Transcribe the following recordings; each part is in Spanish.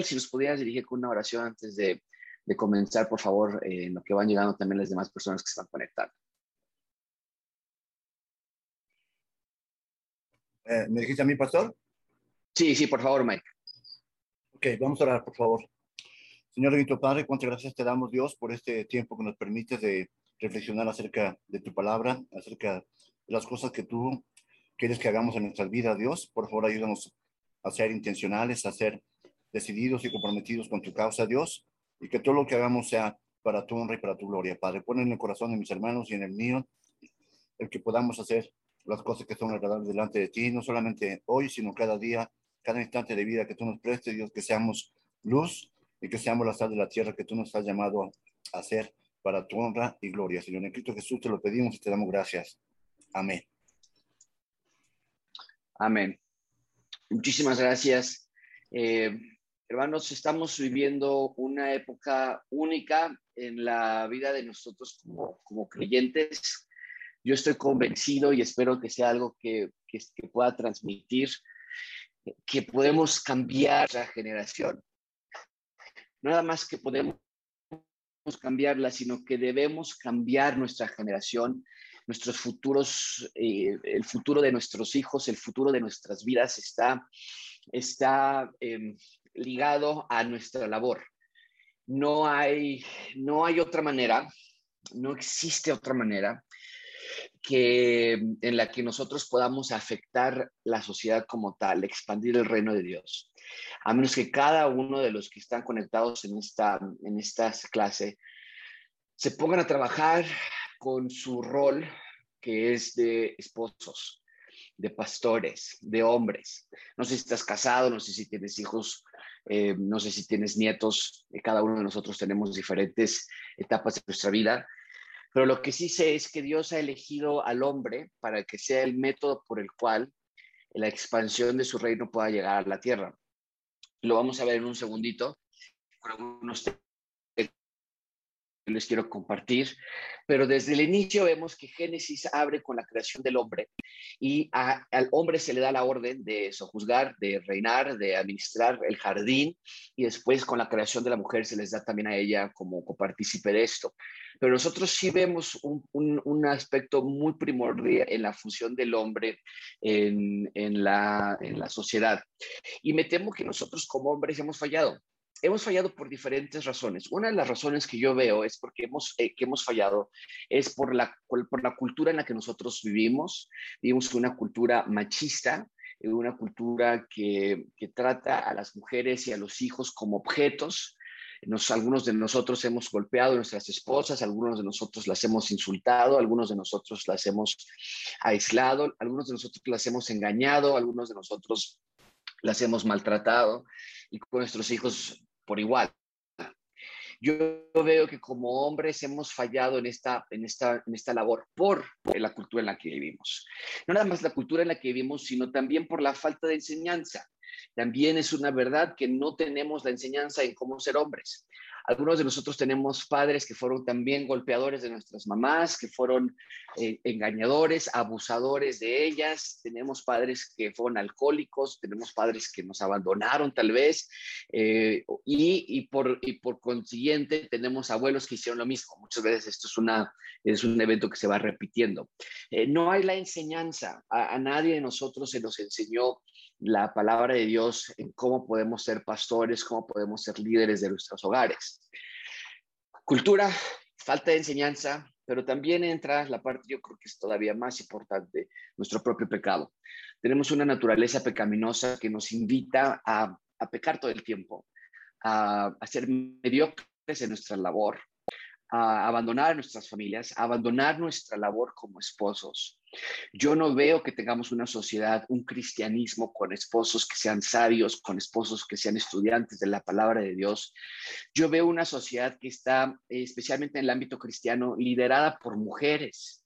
Miguel, si nos pudieras dirigir con una oración antes de, de comenzar, por favor, eh, en lo que van llegando también las demás personas que se van conectando. Eh, ¿Me dijiste a mí, pastor? Sí, sí, por favor, Mike. Ok, vamos a orar, por favor. Señor Benito Padre, cuántas gracias te damos, Dios, por este tiempo que nos permite de reflexionar acerca de tu palabra, acerca de las cosas que tú quieres que hagamos en nuestras vidas, Dios. Por favor, ayúdanos a ser intencionales, a ser decididos y comprometidos con tu causa, Dios, y que todo lo que hagamos sea para tu honra y para tu gloria, Padre. Pon en el corazón de mis hermanos y en el mío el que podamos hacer las cosas que son agradables delante de ti, no solamente hoy, sino cada día, cada instante de vida que tú nos prestes, Dios, que seamos luz y que seamos la sal de la tierra que tú nos has llamado a hacer para tu honra y gloria. Señor, en Cristo Jesús te lo pedimos y te damos gracias. Amén. Amén. Muchísimas gracias. Eh, hermanos, estamos viviendo una época única en la vida de nosotros como, como creyentes. Yo estoy convencido y espero que sea algo que, que, que pueda transmitir que podemos cambiar la generación. Nada más que podemos cambiarla, sino que debemos cambiar nuestra generación, nuestros futuros, eh, el futuro de nuestros hijos, el futuro de nuestras vidas está, está eh, ligado a nuestra labor. No hay, no hay otra manera, no existe otra manera que en la que nosotros podamos afectar la sociedad como tal, expandir el reino de Dios. A menos que cada uno de los que están conectados en esta, en esta clase se pongan a trabajar con su rol que es de esposos, de pastores, de hombres. No sé si estás casado, no sé si tienes hijos, eh, no sé si tienes nietos, cada uno de nosotros tenemos diferentes etapas de nuestra vida, pero lo que sí sé es que Dios ha elegido al hombre para que sea el método por el cual la expansión de su reino pueda llegar a la tierra. Lo vamos a ver en un segundito con algunos les quiero compartir, pero desde el inicio vemos que Génesis abre con la creación del hombre y al hombre se le da la orden de sojuzgar, de reinar, de administrar el jardín y después con la creación de la mujer se les da también a ella como copartícipe de esto. Pero nosotros sí vemos un, aspecto muy primordial en la función del hombre en la sociedad. Y me temo que nosotros como hombres hemos fallado hemos fallado por diferentes razones. Una de las razones que yo veo es porque hemos, eh, que hemos fallado es por la, por la cultura en la que nosotros vivimos. Vivimos una cultura machista, una cultura que, que trata a las mujeres y a los hijos como objetos. Nos, algunos de nosotros hemos golpeado a nuestras esposas, algunos de nosotros las hemos insultado, algunos de nosotros las hemos aislado, algunos de nosotros las hemos engañado, algunos de nosotros las hemos maltratado y con nuestros hijos por igual. Yo veo que como hombres hemos fallado en esta, en esta, en esta labor por la cultura en la que vivimos. No nada más la cultura en la que vivimos, sino también por la falta de enseñanza. También es una verdad que no tenemos la enseñanza en cómo ser hombres. Algunos de nosotros tenemos padres que fueron también golpeadores de nuestras mamás, que fueron eh, engañadores, abusadores de ellas. Tenemos padres que fueron alcohólicos, tenemos padres que nos abandonaron tal vez. Eh, y, por consiguiente tenemos abuelos que hicieron lo mismo. Muchas veces esto es, una, es un evento que se va repitiendo. Eh, no hay la enseñanza. A, a nadie de nosotros se nos enseñó la palabra de Dios en cómo podemos ser pastores, cómo podemos ser líderes de nuestros hogares. Cultura, falta de enseñanza, pero también entra la parte, yo creo que es todavía más importante, nuestro propio pecado. Tenemos una naturaleza pecaminosa que nos invita a, a pecar todo el tiempo, a, a ser mediocres en nuestra labor, a abandonar nuestras familias, a abandonar nuestra labor como esposos. Yo no veo que tengamos una sociedad, un cristianismo con esposos que sean sabios, con esposos que sean estudiantes de la palabra de Dios. Yo veo una sociedad que está, especialmente en el ámbito cristiano, liderada por mujeres.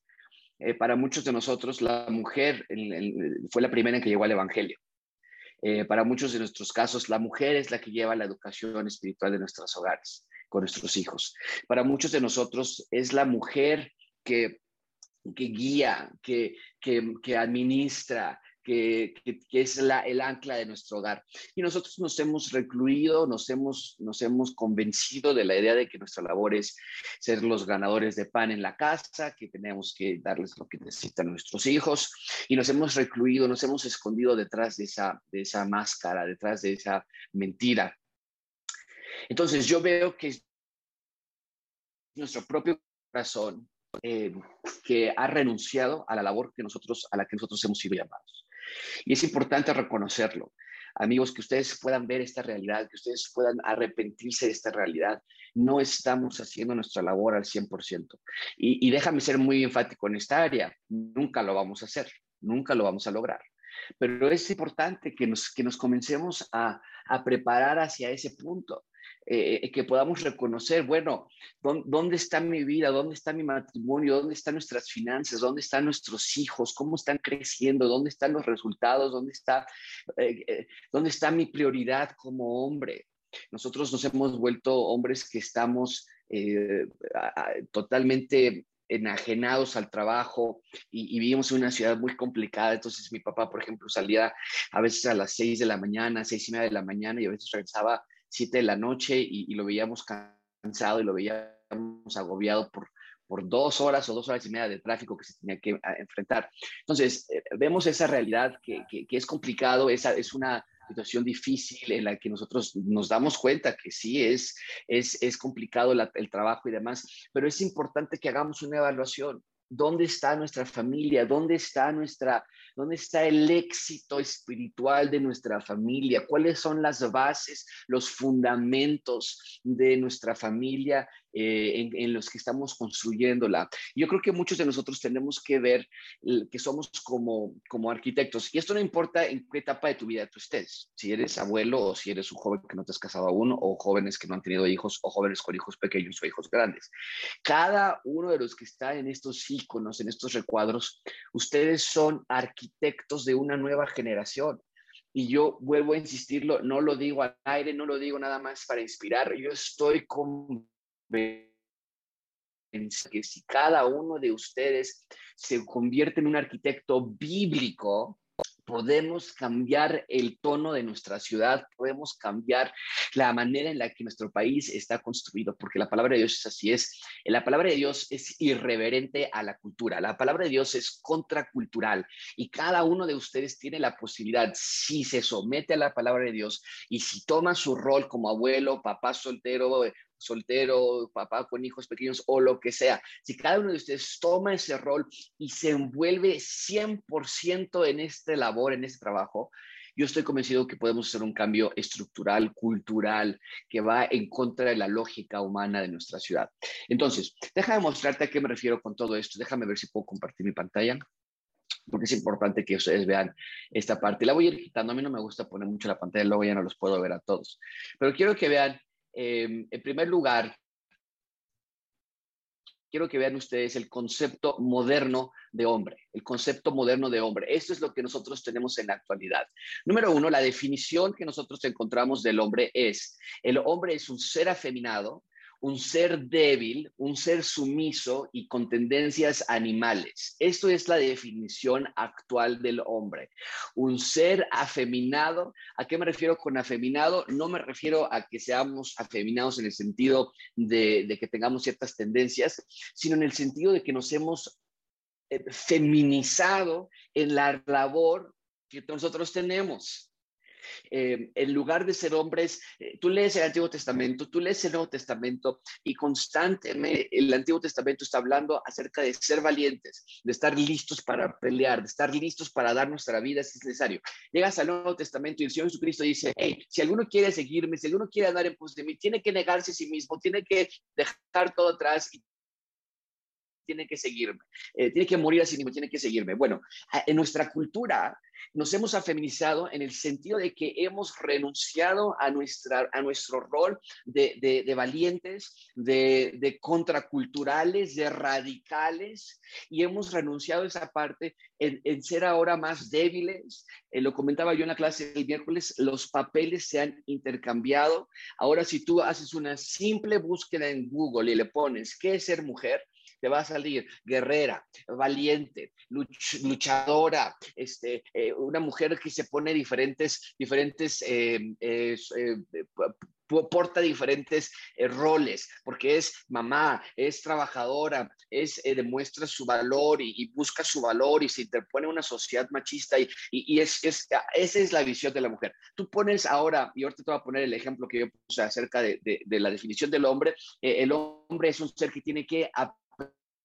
Eh, para muchos de nosotros, la mujer fue la primera en que llegó al Evangelio. Eh, para muchos de nuestros casos, la mujer es la que lleva la educación espiritual de nuestros hogares con nuestros hijos. Para muchos de nosotros es la mujer que, que guía, que, que, que administra, que, es la, el ancla de nuestro hogar. Y nosotros nos hemos recluido, nos hemos, nos hemos convencido de la idea de que nuestra labor es ser los ganadores de pan en la casa, que tenemos que darles lo que necesitan nuestros hijos, y nos hemos recluido, nos hemos escondido detrás de esa, de esa máscara, detrás de esa mentira. Entonces yo veo que nuestro propio corazón eh, que ha renunciado a la labor que nosotros, a la que nosotros hemos sido llamados. Y es importante reconocerlo. Amigos, que ustedes puedan ver esta realidad, que ustedes puedan arrepentirse de esta realidad. No estamos haciendo nuestra labor al 100%. Y, y déjame ser muy enfático en esta área. Nunca lo vamos a hacer, nunca lo vamos a lograr. Pero es importante que nos, que nos comencemos a, a preparar hacia ese punto. Eh, que podamos reconocer, bueno, ¿dónde, está mi vida? ¿Dónde está mi matrimonio? ¿Dónde están nuestras finanzas? ¿Dónde están nuestros hijos? ¿Cómo están creciendo? ¿Dónde están los resultados? ¿Dónde está, eh, eh, ¿dónde está mi prioridad como hombre? Nosotros nos hemos vuelto hombres que estamos totalmente enajenados al trabajo y, y, vivimos en una ciudad muy complicada. Entonces mi papá, por ejemplo, salía a veces a las seis de la mañana, seis y media de la mañana y a veces regresaba 7 de la noche y, lo veíamos cansado y lo veíamos agobiado por, por dos horas o dos horas y media de tráfico que se tenía que enfrentar. Entonces, eh, vemos esa realidad que, que, es complicado, esa es una situación difícil en la que nosotros nos damos cuenta que sí es, es, es complicado el trabajo y demás, pero es importante que hagamos una evaluación. ¿Dónde está nuestra familia? ¿Dónde está nuestra, dónde está el éxito espiritual de nuestra familia? ¿Cuáles son las bases, los fundamentos de nuestra familia eh, en, los que estamos construyéndola. Yo creo que muchos de nosotros tenemos que ver que somos como, como arquitectos, y esto no importa en qué etapa de tu vida tú estés, si eres abuelo o si eres un joven que no te has casado aún, o jóvenes que no han tenido hijos, o jóvenes con hijos pequeños o hijos grandes. Cada uno de los que está en estos iconos, en estos recuadros, ustedes son arquitectos de una nueva generación. Y yo vuelvo a insistirlo, no lo digo al aire, no lo digo nada más para inspirar, yo estoy con que si cada uno de ustedes se convierte en un arquitecto bíblico, podemos cambiar el tono de nuestra ciudad, podemos cambiar la manera en la que nuestro país está construido, porque la palabra de Dios es así, es, la palabra de Dios es irreverente a la cultura, la palabra de Dios es contracultural y cada uno de ustedes tiene la posibilidad, si se somete a la palabra de Dios y si toma su rol como abuelo, papá soltero, soltero, papá con hijos pequeños o lo que sea, si cada uno de ustedes toma ese rol y se envuelve 100% en este labor, en este trabajo, yo estoy convencido que podemos hacer un cambio estructural, cultural, que va en contra de la lógica humana de nuestra ciudad. Entonces, déjame mostrarte a qué me refiero con todo esto. Déjame ver si puedo compartir mi pantalla porque es importante que ustedes vean esta parte. La voy a ir quitando, a mí no me gusta poner mucho la pantalla, luego ya no los puedo ver a todos. Pero quiero que vean Em, en primer lugar, quiero que vean ustedes el concepto moderno de hombre, el concepto moderno de hombre. Esto es lo que nosotros tenemos en la actualidad. Número uno, la definición que nosotros encontramos del hombre es, el hombre es un ser afeminado, un ser débil, un ser sumiso y con tendencias animales. Esto es la definición actual del hombre. Un ser afeminado. ¿A qué me refiero con afeminado? No me refiero a que seamos afeminados en el sentido de, que tengamos ciertas tendencias, sino en el sentido de que nos hemos eh, feminizado en la labor que nosotros tenemos. Eh, en lugar de ser hombres, eh, tú lees el Antiguo Testamento, tú lees el Nuevo Testamento y constantemente el Antiguo Testamento está hablando acerca de ser valientes, de estar listos para pelear, de estar listos para dar nuestra vida si es necesario. Llegas al Nuevo Testamento y el Señor Jesucristo dice, hey, si alguno quiere seguirme, si alguno quiere andar en pos de mí, tiene que negarse a sí mismo, tiene que dejar todo atrás y tiene que seguirme, eh, tiene que morir a sí mismo, tiene que seguirme. Bueno, en nuestra cultura nos hemos afeminizado en el sentido de que hemos renunciado a, nuestra, a nuestro rol de, valientes, de, contraculturales, de radicales, y hemos renunciado a esa parte en, ser ahora más débiles. Eh, lo comentaba yo en la clase el miércoles, los papeles se han intercambiado. Ahora, si tú haces una simple búsqueda en Google y le pones, ¿qué es ser mujer? Te va a salir guerrera, valiente, luchadora, este, eh, una mujer que se pone diferentes, diferentes eh, eh, porta diferentes roles, porque es mamá, es trabajadora, es, demuestra su valor y, busca su valor y se interpone una sociedad machista y, y, es, es, esa es la visión de la mujer. Tú pones ahora, y ahorita te voy a poner el ejemplo que yo puse acerca de, de, la definición del hombre, el hombre es un ser que tiene que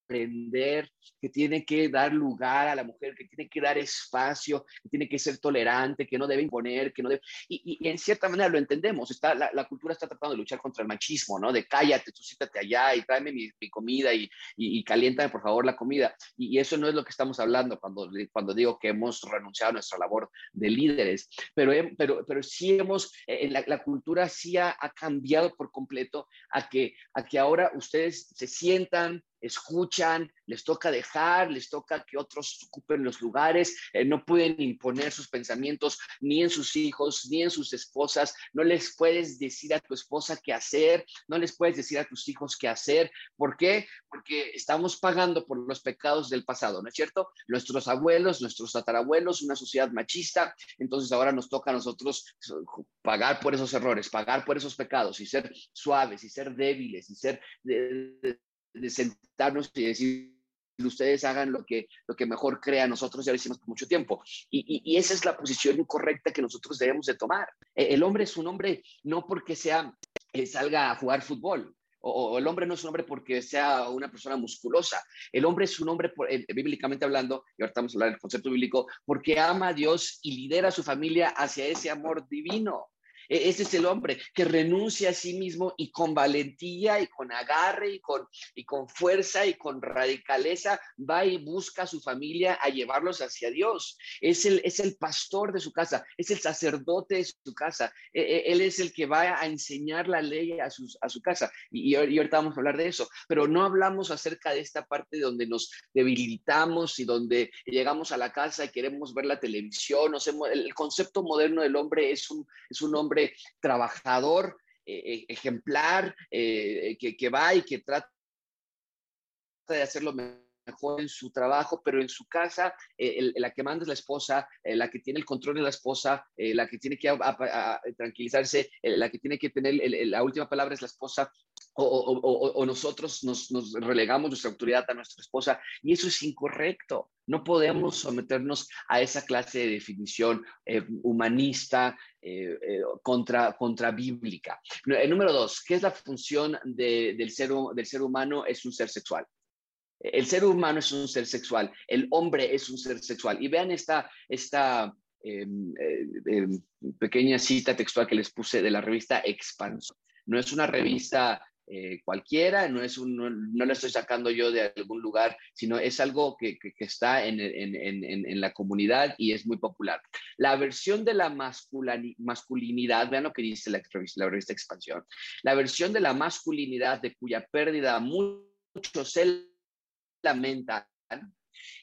aprender, que tiene que dar lugar a la mujer, que tiene que dar espacio, que tiene que ser tolerante, que no debe imponer, que no debe... Y, en cierta manera lo entendemos, está, la, cultura está tratando de luchar contra el machismo, ¿no? De cállate, tú siéntate allá y tráeme mi, comida y, y, caliéntame por favor la comida. Y, eso no es lo que estamos hablando cuando, cuando digo que hemos renunciado a nuestra labor de líderes, pero, pero, pero sí hemos, eh, la, la cultura sí ha, ha, cambiado por completo a que, a que ahora ustedes se sientan, escuchan, les toca dejar, les toca que otros ocupen los lugares, eh, no pueden imponer sus pensamientos ni en sus hijos, ni en sus esposas, no les puedes decir a tu esposa qué hacer, no les puedes decir a tus hijos qué hacer. ¿Por qué? Porque estamos pagando por los pecados del pasado, ¿no es cierto? Nuestros abuelos, nuestros tatarabuelos, una sociedad machista, entonces ahora nos toca a nosotros pagar por esos errores, pagar por esos pecados y ser suaves y ser débiles y ser de sentarnos y decir, ustedes hagan lo que, lo que mejor crea nosotros, ya lo hicimos por mucho tiempo. Y, y, esa es la posición incorrecta que nosotros debemos de tomar. E, el hombre es un hombre no porque sea, eh, salga a jugar fútbol, o, el hombre no es un hombre porque sea una persona musculosa. El hombre es un hombre, eh, bíblicamente hablando, y ahorita vamos a hablar del concepto bíblico, porque ama a Dios y lidera a su familia hacia ese amor divino. E, ese es el hombre que renuncia a sí mismo y con valentía y con agarre y con, y con fuerza y con radicaleza va y busca a su familia a llevarlos hacia Dios. Es el, es el pastor de su casa, es el sacerdote de su casa. E, e, él es el que va a enseñar la ley a, sus, a su casa. Y, y, ahorita vamos a hablar de eso, pero no hablamos acerca de esta parte donde nos debilitamos y donde llegamos a la casa y queremos ver la televisión. el concepto moderno del hombre es un, es un hombre trabajador, eh, eh, ejemplar, eh, que, va y que trata de hacerlo mejor en su trabajo, pero en su casa, la que manda es la esposa, la que tiene el control de la esposa, la que tiene que tranquilizarse, la que tiene que tener la última palabra es la esposa, o, nosotros nos, relegamos nuestra autoridad a nuestra esposa y eso es incorrecto. No podemos someternos a esa clase de definición eh, humanista eh, eh, contra, contra bíblica. número dos, ¿qué es la función del, ser, del ser humano? Es un ser sexual. El ser humano es un ser sexual, el hombre es un ser sexual. Y vean esta, esta em, em, pequeña cita textual que les puse de la revista Expanso. No es una revista eh, cualquiera, no, es un, no, lo estoy sacando yo de algún lugar, sino es algo que, que, está en, en, en, la comunidad y es muy popular. La versión de la masculinidad, vean lo que dice la la revista Expansión, la versión de la masculinidad de cuya pérdida muchos se lamentan,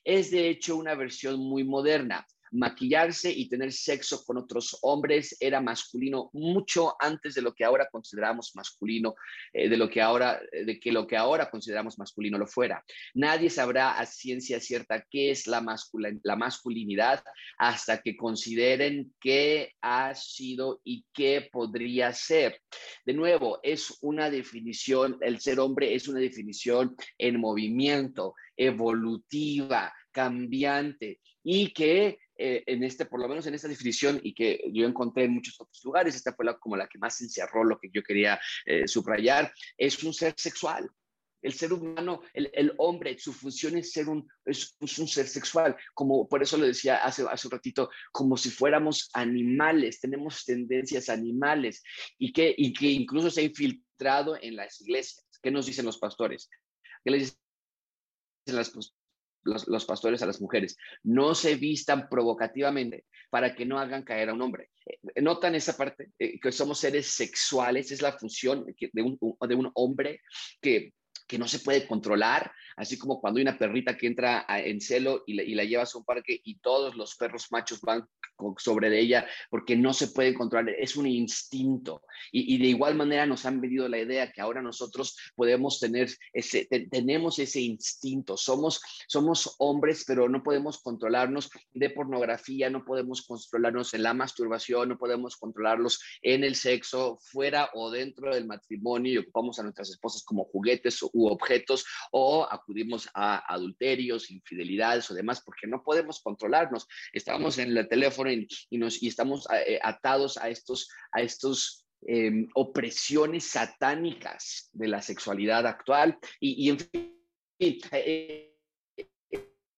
es de hecho una versión muy moderna maquillarse y tener sexo con otros hombres era masculino mucho antes de lo que ahora consideramos masculino, eh, de lo que ahora, de que lo que ahora consideramos masculino lo fuera. Nadie sabrá a ciencia cierta qué es la, la masculinidad hasta que consideren qué ha sido y qué podría ser. De nuevo, es una definición, el ser hombre es una definición en movimiento, evolutiva, cambiante y que eh, en este, por lo menos en esta definición y que yo encontré en muchos otros lugares, esta fue como la que más encerró lo que yo quería eh, subrayar, es un ser sexual. El ser humano, el, el hombre, su función es ser un, es, un ser sexual, como por eso lo decía hace, hace un ratito, como si fuéramos animales, tenemos tendencias animales y que, y que incluso se ha infiltrado en las iglesias. ¿Qué nos dicen los pastores? ¿Qué les dicen las, los, pastores a las mujeres, no se vistan provocativamente para que no hagan caer a un hombre. Eh, notan esa parte, eh, que somos seres sexuales, es la función de un, de un hombre que que no se puede controlar, así como cuando hay una perrita que entra en celo y la, y la llevas a un parque y todos los perros machos van sobre ella porque no se puede controlar, es un instinto. Y, de igual manera nos han vendido la idea que ahora nosotros podemos tener ese, tenemos ese instinto, somos, somos hombres, pero no podemos controlarnos de pornografía, no podemos controlarnos en la masturbación, no podemos controlarlos en el sexo, fuera o dentro del matrimonio y ocupamos a nuestras esposas como juguetes u objetos o acudimos a adulterios, infidelidades o demás porque no podemos controlarnos. Estamos en el teléfono y, nos, y estamos eh, atados a estos, a estos em, opresiones satánicas de la sexualidad actual y, en fin. Eh,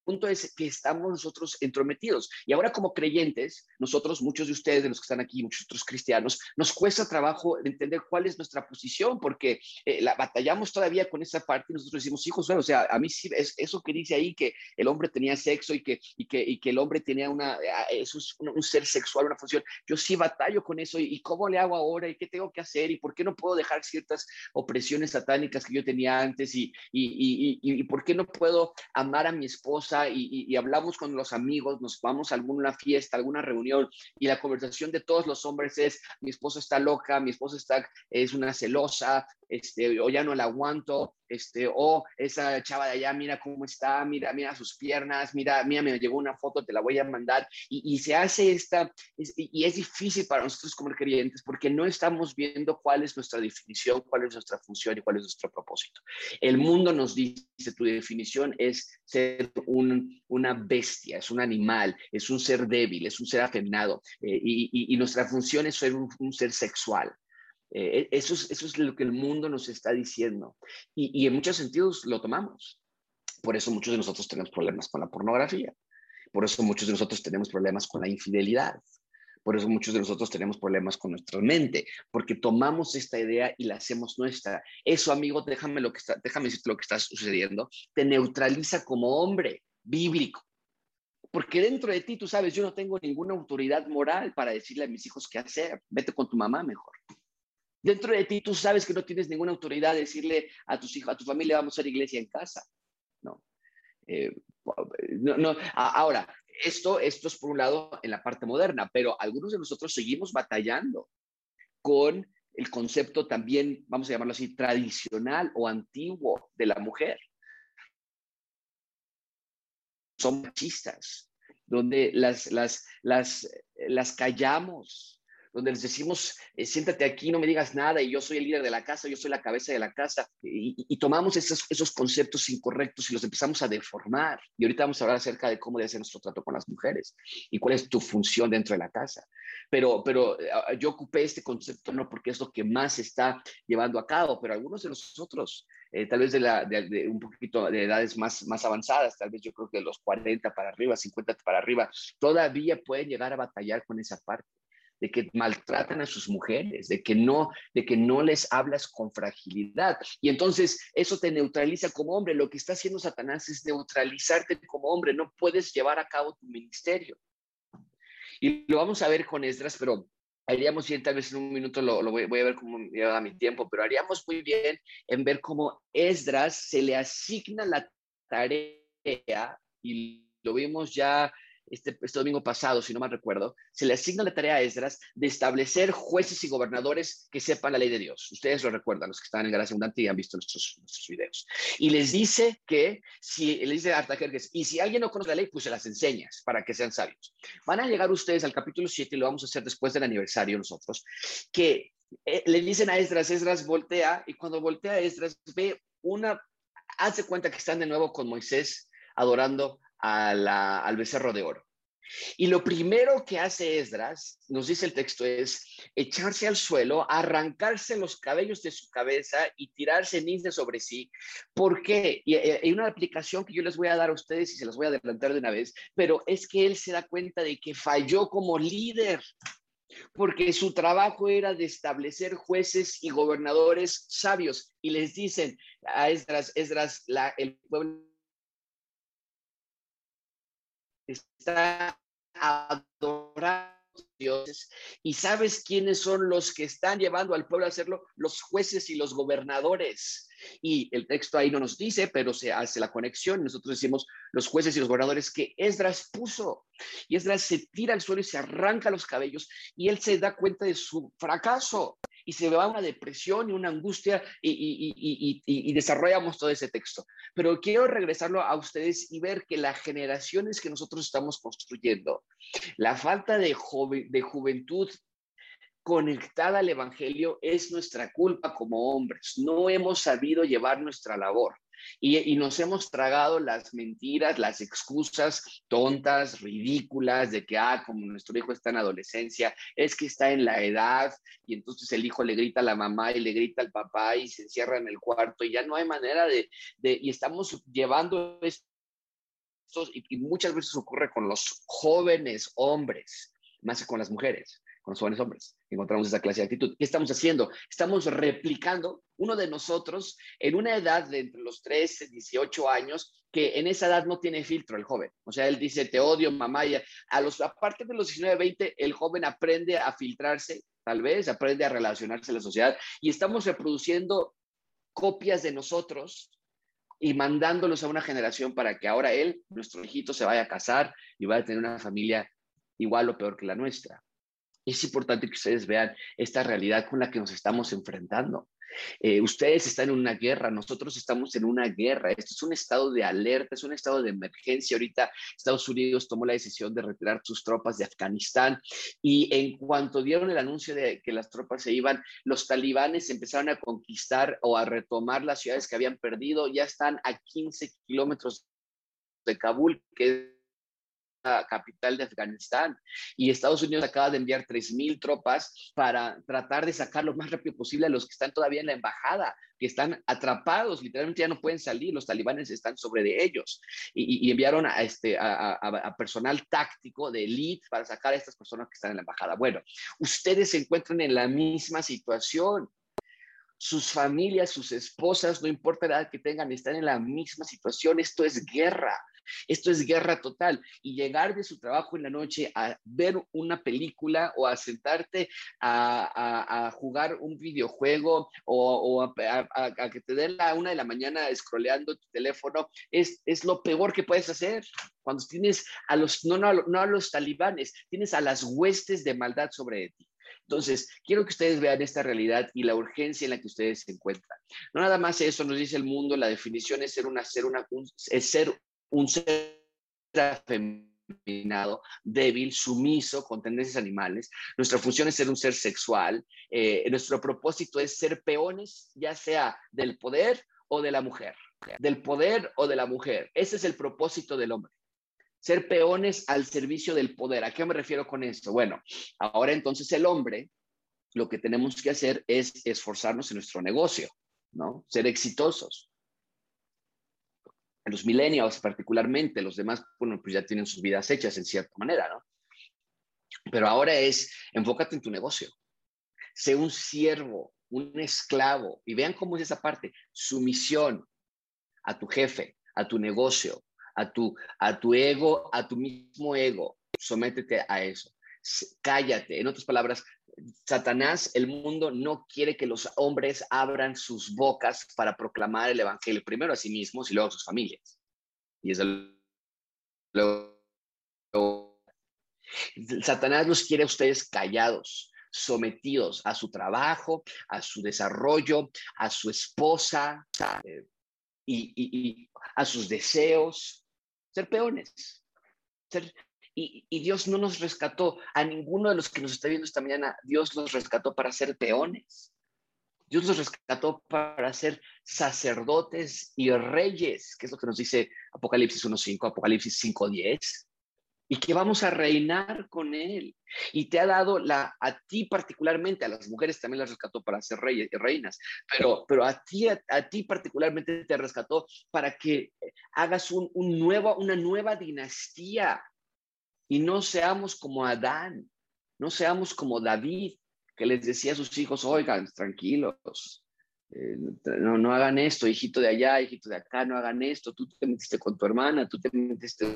punto es que estamos nosotros entrometidos. Y ahora como creyentes, nosotros, muchos de ustedes, de los que están aquí, muchos otros cristianos, nos cuesta trabajo entender cuál es nuestra posición, porque eh, la batallamos todavía con esa parte y nosotros decimos, hijos, o sea, a mí sí, es eso que dice ahí, que el hombre tenía sexo y que, y que, y que el hombre tenía una, ah, eso es un, ser sexual, una función. Yo sí batallo con eso y, cómo le hago ahora y qué tengo que hacer y por qué no puedo dejar ciertas opresiones satánicas que yo tenía antes y, y, y, y por qué no puedo amar a mi esposa y, hablamos con los amigos, nos vamos a alguna fiesta, alguna reunión y la conversación de todos los hombres es, mi esposa está loca, mi esposa está, es una celosa, este, o ya no la aguanto, este, o esa chava de allá, mira cómo está, mira, mira sus piernas, mira, mira, me llegó una foto, te la voy a mandar, y, se hace esta, y es difícil para nosotros como creyentes porque no estamos viendo cuál es nuestra definición, cuál es nuestra función y cuál es nuestro propósito. El mundo nos dice, tu definición es ser un, una bestia, es un animal, es un ser débil, es un ser afeminado, eh, y, nuestra función es ser un ser sexual. Eh, eso, es, eso es lo que el mundo nos está diciendo. Y, en muchos sentidos lo tomamos. Por eso muchos de nosotros tenemos problemas con la pornografía. Por eso muchos de nosotros tenemos problemas con la infidelidad. Por eso muchos de nosotros tenemos problemas con nuestra mente, porque tomamos esta idea y la hacemos nuestra. Eso, amigo, déjame, lo que está, déjame decirte lo que está sucediendo. Te neutraliza como hombre bíblico. Porque dentro de ti, tú sabes, yo no tengo ninguna autoridad moral para decirle a mis hijos qué hacer. Vete con tu mamá mejor. Dentro de ti tú sabes que no tienes ninguna autoridad de decirle a tus hijos, a tu familia, vamos a la iglesia en casa. No. Eh, no, Ahora, esto, esto es por un lado en la parte moderna, pero algunos de nosotros seguimos batallando con el concepto también, vamos a llamarlo así, tradicional o antiguo de la mujer. Son machistas, donde las, las, las, las callamos, donde les decimos, eh, siéntate aquí, no me digas nada, y yo soy el líder de la casa, yo soy la cabeza de la casa, y, tomamos esos, esos, conceptos incorrectos y los empezamos a deformar. Y ahorita vamos a hablar acerca de cómo debe ser nuestro trato con las mujeres y cuál es tu función dentro de la casa. Pero, pero eh, yo ocupé este concepto no porque es lo que más se está llevando a cabo, pero algunos de nosotros, eh, tal vez de, la, de, un poquito de edades más, más avanzadas, tal vez yo creo que de los 40 para arriba, 50 para arriba, todavía pueden llegar a batallar con esa parte de que maltratan a sus mujeres, de que no, de que no les hablas con fragilidad. Y entonces eso te neutraliza como hombre. Lo que está haciendo Satanás es neutralizarte como hombre. No puedes llevar a cabo tu ministerio. Y lo vamos a ver con Esdras, pero haríamos bien, tal vez en un minuto lo, voy, a ver cómo me mi tiempo, pero haríamos muy bien en ver cómo Esdras se le asigna la tarea y lo vimos ya este, este, domingo pasado, si no mal recuerdo, se le asigna la tarea a Esdras de establecer jueces y gobernadores que sepan la ley de Dios. Ustedes lo recuerdan, los que están en Gracia Abundante y han visto nuestros, nuestros videos. Y les dice que, si, dice Artajerjes, y si alguien no conoce la ley, pues se las enseñas para que sean sabios. Van a llegar ustedes al capítulo 7 y lo vamos a hacer después del aniversario nosotros, que eh, le dicen a Esdras, Esdras voltea, y cuando voltea Esdras ve una, hace cuenta que están de nuevo con Moisés adorando al becerro de oro. Y lo primero que hace Esdras, nos dice el texto, es echarse al suelo, arrancarse los cabellos de su cabeza y tirar ceniza sobre sí. ¿Por qué? Y eh, hay una aplicación que yo les voy a dar a ustedes y se las voy a adelantar de una vez, pero es que él se da cuenta de que falló como líder porque su trabajo era de establecer jueces y gobernadores sabios. Y les dicen a Esdras, Esdras, la, el pueblo está adorando dioses. ¿Y sabes quiénes son los que están llevando al pueblo a hacerlo? Los jueces y los gobernadores. Y el texto ahí no nos dice, pero se hace la conexión. Nosotros decimos los jueces y los gobernadores que Esdras puso. Y Esdras se tira al suelo y se arranca los cabellos y él se da cuenta de su fracaso y se va a una depresión y una angustia y, desarrollamos todo ese texto. Pero quiero regresarlo a ustedes y ver que las generaciones que nosotros estamos construyendo, la falta de juventud conectada al Evangelio es nuestra culpa como hombres. No hemos sabido llevar nuestra labor. Y, nos hemos tragado las mentiras, las excusas tontas, ridículas, de que, ah, como nuestro hijo está en adolescencia, es que está en la edad, y entonces el hijo le grita a la mamá y le grita al papá y se encierra en el cuarto, y ya no hay manera de, y estamos llevando esto, y, y muchas veces ocurre con los jóvenes hombres, más que con las mujeres con los jóvenes hombres. Encontramos esa clase de actitud. ¿Qué estamos haciendo? Estamos replicando uno de nosotros en una edad de entre los 13, 18 años, que en esa edad no tiene filtro el joven. O sea, él dice, te odio, mamá. Y a los, aparte de los 19, 20, el joven aprende a filtrarse, tal vez, aprende a relacionarse en la sociedad. Y estamos reproduciendo copias de nosotros y mandándolos a una generación para que ahora él, nuestro hijito, se vaya a casar y vaya a tener una familia igual o peor que la nuestra es importante que ustedes vean esta realidad con la que nos estamos enfrentando. Eh, ustedes están en una guerra, nosotros estamos en una guerra. Esto es un estado de alerta, es un estado de emergencia. Ahorita Estados Unidos tomó la decisión de retirar sus tropas de Afganistán y en cuanto dieron el anuncio de que las tropas se iban, los talibanes empezaron a conquistar o a retomar las ciudades que habían perdido. Ya están a 15 kilómetros de Kabul, que capital de Afganistán. Y Estados Unidos acaba de enviar 3.000 tropas para tratar de sacar lo más rápido posible a los que están todavía en la embajada, que están atrapados, literalmente ya no pueden salir, los talibanes están sobre de ellos. Y, enviaron a, este, a, personal táctico de elite para sacar a estas personas que están en la embajada. Bueno, ustedes se encuentran en la misma situación sus familias, sus esposas, no importa la edad que tengan, están en la misma situación. Esto es guerra. Esto es guerra total. Y llegar de su trabajo en la noche a ver una película o a sentarte a, jugar un videojuego o, a, que te den la una de la mañana scrolleando tu teléfono es, es lo peor que puedes hacer. Cuando tienes a los, no, no, no a los talibanes, tienes a las huestes de maldad sobre ti. Entonces, quiero que ustedes vean esta realidad y la urgencia en la que ustedes se encuentran. No nada más eso nos dice el mundo, la definición es ser, una, ser, una, es ser un ser afeminado, débil, sumiso, con tendencias animales. Nuestra función es ser un ser sexual. Eh, nuestro propósito es ser peones, ya sea del poder o de la mujer. Del poder o de la mujer. Ese es el propósito del hombre. Ser peones al servicio del poder. ¿A qué me refiero con esto? Bueno, ahora entonces el hombre, lo que tenemos que hacer es esforzarnos en nuestro negocio, ¿no? Ser exitosos los millennials particularmente, los demás, bueno, pues ya tienen sus vidas hechas en cierta manera, ¿no? Pero ahora es, enfócate en tu negocio. Sé un siervo, un esclavo. Y vean cómo es esa parte. Sumisión a tu jefe, a tu negocio, a tu, a tu ego, a tu mismo ego. Sométete a eso. Cállate. En otras palabras, Satanás, el mundo no quiere que los hombres abran sus bocas para proclamar el evangelio, primero a sí mismos y luego a sus familias. Y es Satanás los quiere a ustedes callados, sometidos a su trabajo, a su desarrollo, a su esposa eh, y, y, a sus deseos, ser peones, ser, y, Dios no nos rescató a ninguno de los que nos está viendo esta mañana. Dios nos rescató para ser peones. Dios nos rescató para ser sacerdotes y reyes, que es lo que nos dice Apocalipsis 1.5, Apocalipsis 5.10, y que vamos a reinar con Él. Y te ha dado la, a ti particularmente, a las mujeres también las rescató para ser reyes y reinas, pero, pero a, ti, a, ti particularmente te rescató para que hagas un, un nuevo, una nueva dinastía y no seamos como Adán, no seamos como David, que les decía a sus hijos, oigan, tranquilos, eh, no, no hagan esto, hijito de allá, hijito de acá, no hagan esto, tú te metiste con tu hermana, tú te metiste...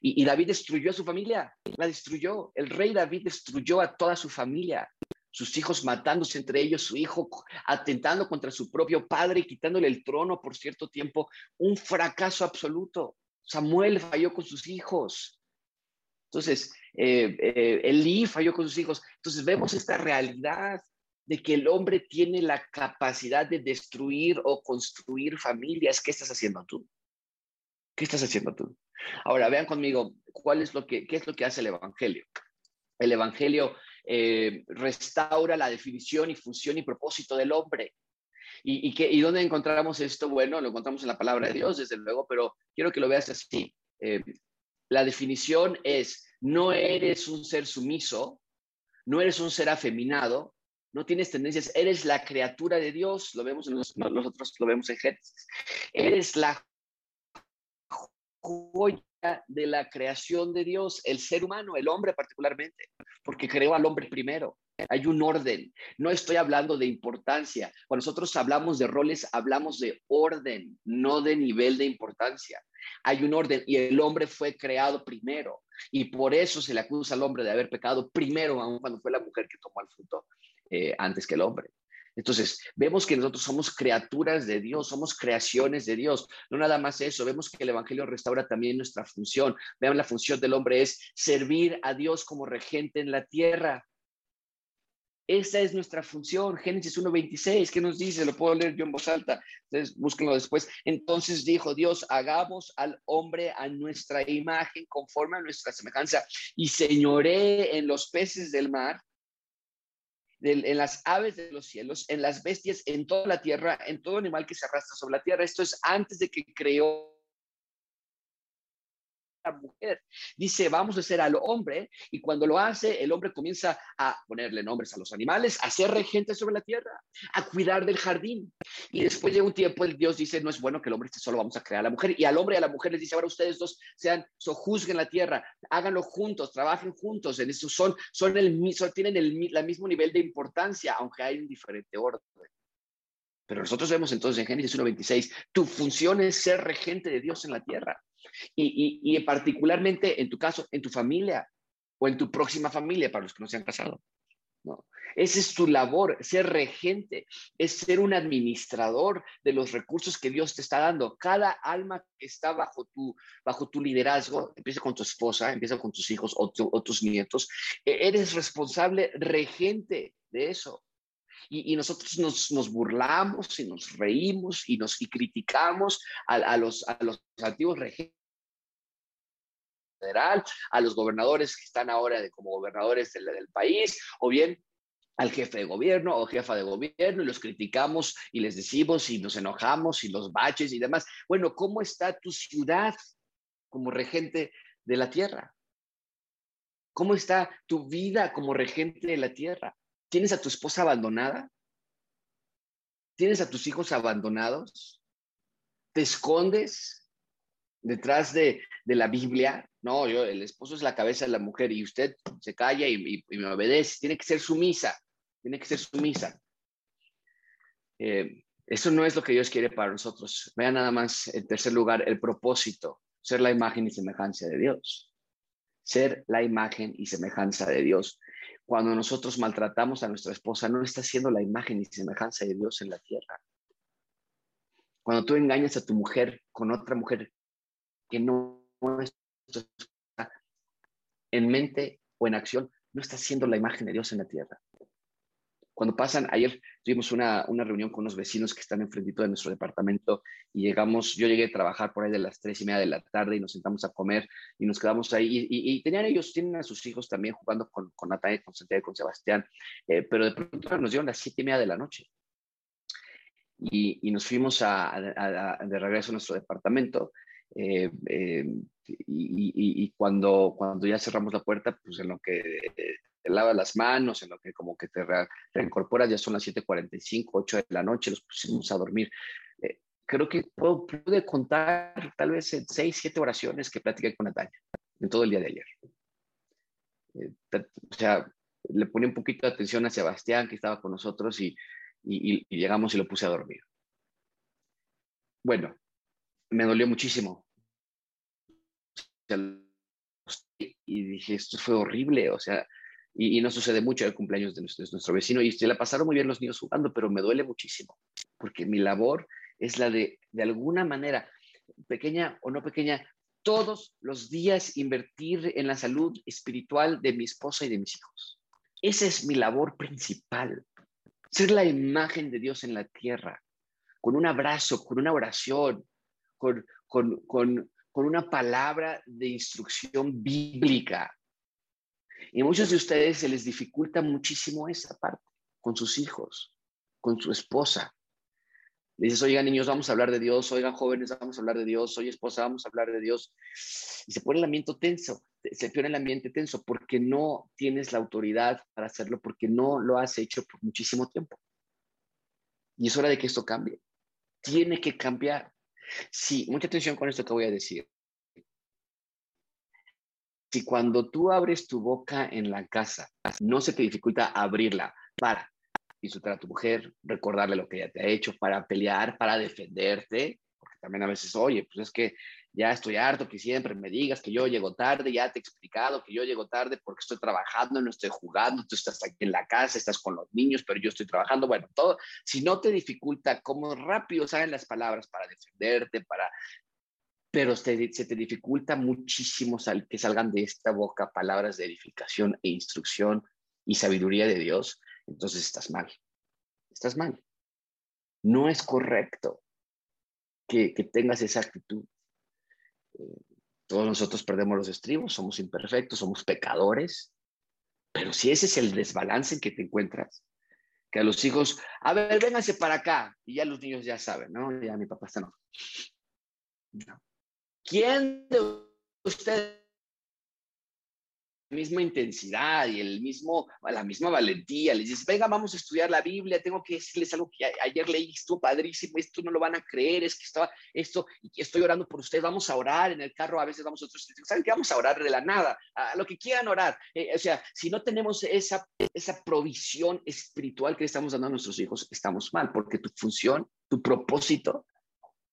Y, y David destruyó a su familia, la destruyó. El rey David destruyó a toda su familia sus hijos matándose entre ellos, su hijo atentando contra su propio padre quitándole el trono por cierto tiempo, un fracaso absoluto. Samuel falló con sus hijos. Entonces, eh, eh, Elí falló con sus hijos. Entonces vemos esta realidad de que el hombre tiene la capacidad de destruir o construir familias. ¿Qué estás haciendo tú? ¿Qué estás haciendo tú? Ahora, vean conmigo, ¿cuál es lo que, ¿qué es lo que hace el Evangelio? El Evangelio eh, restaura la definición y función y propósito del hombre. ¿Y, y, dónde encontramos esto? Bueno, lo encontramos en la palabra de Dios, desde luego, pero quiero que lo veas así. Eh, la definición es, no eres un ser sumiso, no eres un ser afeminado, no tienes tendencias, eres la criatura de Dios, lo vemos en nosotros lo vemos en Génesis, eres la joya de la creación de Dios, el ser humano, el hombre particularmente, porque creó al hombre primero. Hay un orden. No estoy hablando de importancia. Cuando nosotros hablamos de roles, hablamos de orden, no de nivel de importancia. Hay un orden y el hombre fue creado primero. Y por eso se le acusa al hombre de haber pecado primero, aun cuando fue la mujer que tomó el fruto eh, antes que el hombre. Entonces, vemos que nosotros somos criaturas de Dios, somos creaciones de Dios. No nada más eso, vemos que el Evangelio restaura también nuestra función. Vean, la función del hombre es servir a Dios como regente en la tierra. Esa es nuestra función. Génesis 1.26, ¿qué nos dice? Lo puedo leer yo en voz alta. Entonces, búsquenlo después. Entonces dijo Dios, hagamos al hombre a nuestra imagen, conforme a nuestra semejanza, y señoré en los peces del mar en las aves de los cielos, en las bestias, en toda la tierra, en todo animal que se arrastra sobre la tierra. Esto es antes de que creó la mujer. Dice, vamos a hacer al hombre, y cuando lo hace, el hombre comienza a ponerle nombres a los animales, a ser regente sobre la tierra, a cuidar del jardín. Y después de un tiempo, el Dios dice, no es bueno que el hombre esté solo, vamos a crear a la mujer. Y al hombre y a la mujer les dice, ahora ustedes dos sean, sojuzguen la tierra, háganlo juntos, trabajen juntos, en eso son, son el, tienen el, mismo nivel de importancia, aunque hay un diferente orden. Pero nosotros vemos entonces en Génesis 1.26, tu función es ser regente de Dios en la tierra. Y, y, particularmente en tu caso, en tu familia o en tu próxima familia, para los que no se han casado. ¿no? Esa es tu labor, ser regente, es ser un administrador de los recursos que Dios te está dando. Cada alma que está bajo tu, bajo tu liderazgo, empieza con tu esposa, empieza con tus hijos o, tus nietos, e, eres responsable regente de eso. Y, nosotros nos, nos, burlamos y nos reímos y nos y criticamos a, a, los, a los antiguos regentes federal, a los gobernadores que están ahora como gobernadores del, del país, o bien al jefe de gobierno o jefa de gobierno y los criticamos y les decimos y nos enojamos y los baches y demás. Bueno, ¿cómo está tu ciudad como regente de la tierra? ¿Cómo está tu vida como regente de la tierra? ¿Tienes a tu esposa abandonada? ¿Tienes a tus hijos abandonados? ¿Te escondes detrás de, de la Biblia? No, yo, el esposo es la cabeza de la mujer y usted se calla y, me obedece. Tiene que ser sumisa, tiene que ser sumisa. Eh, eso no es lo que Dios quiere para nosotros. Vean nada más, en tercer lugar, el propósito, ser la imagen y semejanza de Dios. Ser la imagen y semejanza de Dios. Cuando nosotros maltratamos a nuestra esposa, no está siendo la imagen y semejanza de Dios en la tierra. Cuando tú engañas a tu mujer con otra mujer que no es en mente o en acción, no está siendo la imagen de Dios en la tierra. Cuando pasan, ayer tuvimos una, una reunión con unos vecinos que están enfrentito de nuestro departamento y llegamos, yo llegué a trabajar por ahí de las tres y media de la tarde y nos sentamos a comer y nos quedamos ahí y, tenían ellos, tienen a sus hijos también jugando con, con Natalia, con Santiago, con Sebastián, eh, pero de pronto nos dieron las siete y media de la noche. Y, y nos fuimos a, a, de regreso a nuestro departamento eh, eh, y, y, cuando, cuando ya cerramos la puerta, pues en lo que te lavas las manos, en lo que como que te reincorporas, ya son las 7:45, 8 de la noche, los pusimos a dormir. Eh, creo que puedo, pude contar tal vez 6, 7 oraciones que platiqué con Natalia en todo el día de ayer. o sea, le ponía un poquito de atención a Sebastián, que estaba con nosotros, y, y, y llegamos y lo puse a dormir. Bueno, me dolió muchísimo. Y dije, esto fue horrible, o sea, Y, no sucede mucho el cumpleaños de nuestro, vecino y se la pasaron muy bien los niños jugando, pero me duele muchísimo, porque mi labor es la de, de alguna manera, pequeña o no pequeña, todos los días invertir en la salud espiritual de mi esposa y de mis hijos. Esa es mi labor principal, ser la imagen de Dios en la tierra, con un abrazo, con una oración, con, con, con, con una palabra de instrucción bíblica. Y muchos de ustedes se les dificulta muchísimo esa parte, con sus hijos, con su esposa, le dices, oigan niños, vamos a hablar de Dios, oigan jóvenes, vamos a hablar de Dios, oye esposa, vamos a hablar de Dios. Y se pone el ambiente tenso, se pone el ambiente tenso porque no tienes la autoridad para hacerlo, porque no lo has hecho por muchísimo tiempo. Y es hora de que esto cambie. Tiene que cambiar. Sí, mucha atención con esto que voy a decir. Si cuando tú abres tu boca en la casa, no se te dificulta abrirla para insultar a tu mujer, recordarle lo que ella te ha hecho para pelear, para defenderte, porque también a veces, oye, pues es que ya estoy harto que siempre me digas que yo llego tarde, ya te he explicado que yo llego tarde porque estoy trabajando, no estoy jugando, tú estás aquí en la casa, estás con los niños, pero yo estoy trabajando, bueno, todo, si no te dificulta, cómo rápido salen las palabras para defenderte, para... Pero se te dificulta muchísimo que salgan de esta boca palabras de edificación e instrucción y sabiduría de Dios, entonces estás mal. Estás mal. No es correcto que, tengas esa actitud. Todos nosotros perdemos los estribos, somos imperfectos, somos pecadores, pero si ese es el desbalance en que te encuentras, que a los hijos, a ver, vénganse para acá, y ya los niños ya saben, ¿no? Ya mi papá está no. ¿Quién de ustedes misma intensidad y el mismo, la misma valentía. Les dices, venga, vamos a estudiar la Biblia, tengo que decirles algo que ayer leí, estuvo padrísimo, esto no lo van a creer, es que estaba esto, y estoy orando por ustedes, vamos a orar en el carro, a veces vamos nosotros, ¿saben qué? Vamos a orar de la nada, a lo que quieran orar. Eh, o sea, si no tenemos esa, esa provisión espiritual que le estamos dando a nuestros hijos, estamos mal, porque tu función, tu propósito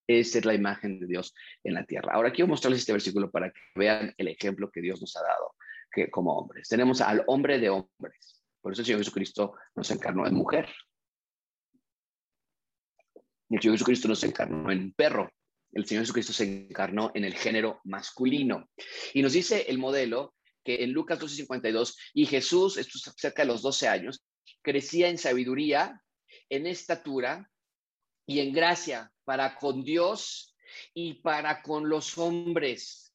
es ser la imagen de Dios en la tierra. Ahora quiero mostrarles este versículo para que vean el ejemplo que Dios nos ha dado como hombres. Tenemos al hombre de hombres. Por eso el Señor Jesucristo nos encarnó en mujer. El Señor Jesucristo nos encarnó en perro. El Señor Jesucristo se encarnó en el género masculino. Y nos dice el modelo que en Lucas 12:52, y Jesús, esto es cerca de los 12 años, crecía en sabiduría, en estatura y en gracia para con Dios y para con los hombres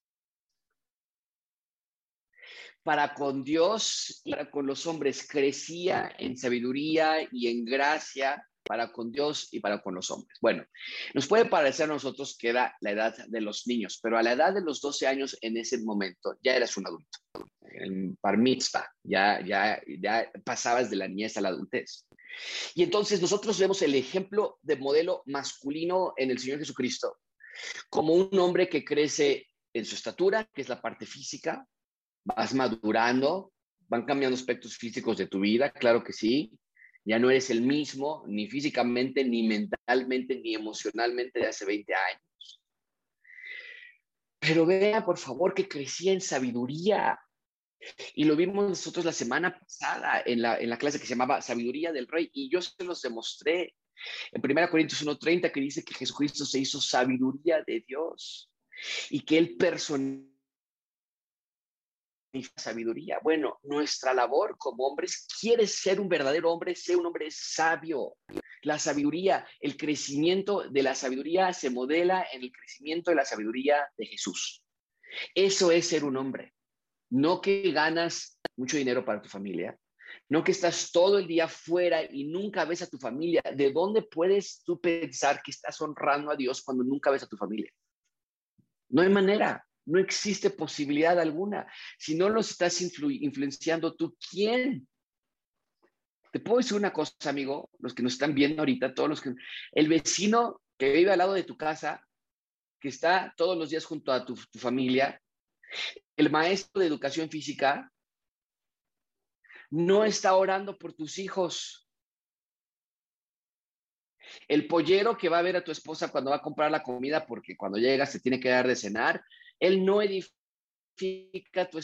para con Dios y para con los hombres, crecía en sabiduría y en gracia para con Dios y para con los hombres. Bueno, nos puede parecer a nosotros que era la edad de los niños, pero a la edad de los 12 años en ese momento ya eras un adulto. En par ya, ya, ya pasabas de la niñez a la adultez. Y entonces nosotros vemos el ejemplo de modelo masculino en el Señor Jesucristo como un hombre que crece en su estatura, que es la parte física, vas madurando, van cambiando aspectos físicos de tu vida, claro que sí. Ya no eres el mismo, ni físicamente, ni mentalmente, ni emocionalmente de hace 20 años. Pero vea, por favor, que crecía en sabiduría. Y lo vimos nosotros la semana pasada en la, en la clase que se llamaba Sabiduría del Rey. Y yo se los demostré en 1 Corintios 1.30 que dice que Jesucristo se hizo sabiduría de Dios y que él personalmente sabiduría. Bueno, nuestra labor como hombres, quieres ser un verdadero hombre, sé un hombre sabio. La sabiduría, el crecimiento de la sabiduría se modela en el crecimiento de la sabiduría de Jesús. Eso es ser un hombre. No que ganas mucho dinero para tu familia, no que estás todo el día fuera y nunca ves a tu familia. ¿De dónde puedes tú pensar que estás honrando a Dios cuando nunca ves a tu familia? No hay manera. No existe posibilidad alguna. Si no los estás influenciando tú, ¿quién? Te puedo decir una cosa, amigo, los que nos están viendo ahorita, todos los que... El vecino que vive al lado de tu casa, que está todos los días junto a tu, tu familia, el maestro de educación física, no está orando por tus hijos. El pollero que va a ver a tu esposa cuando va a comprar la comida porque cuando llega se tiene que dar de cenar, él no edifica tu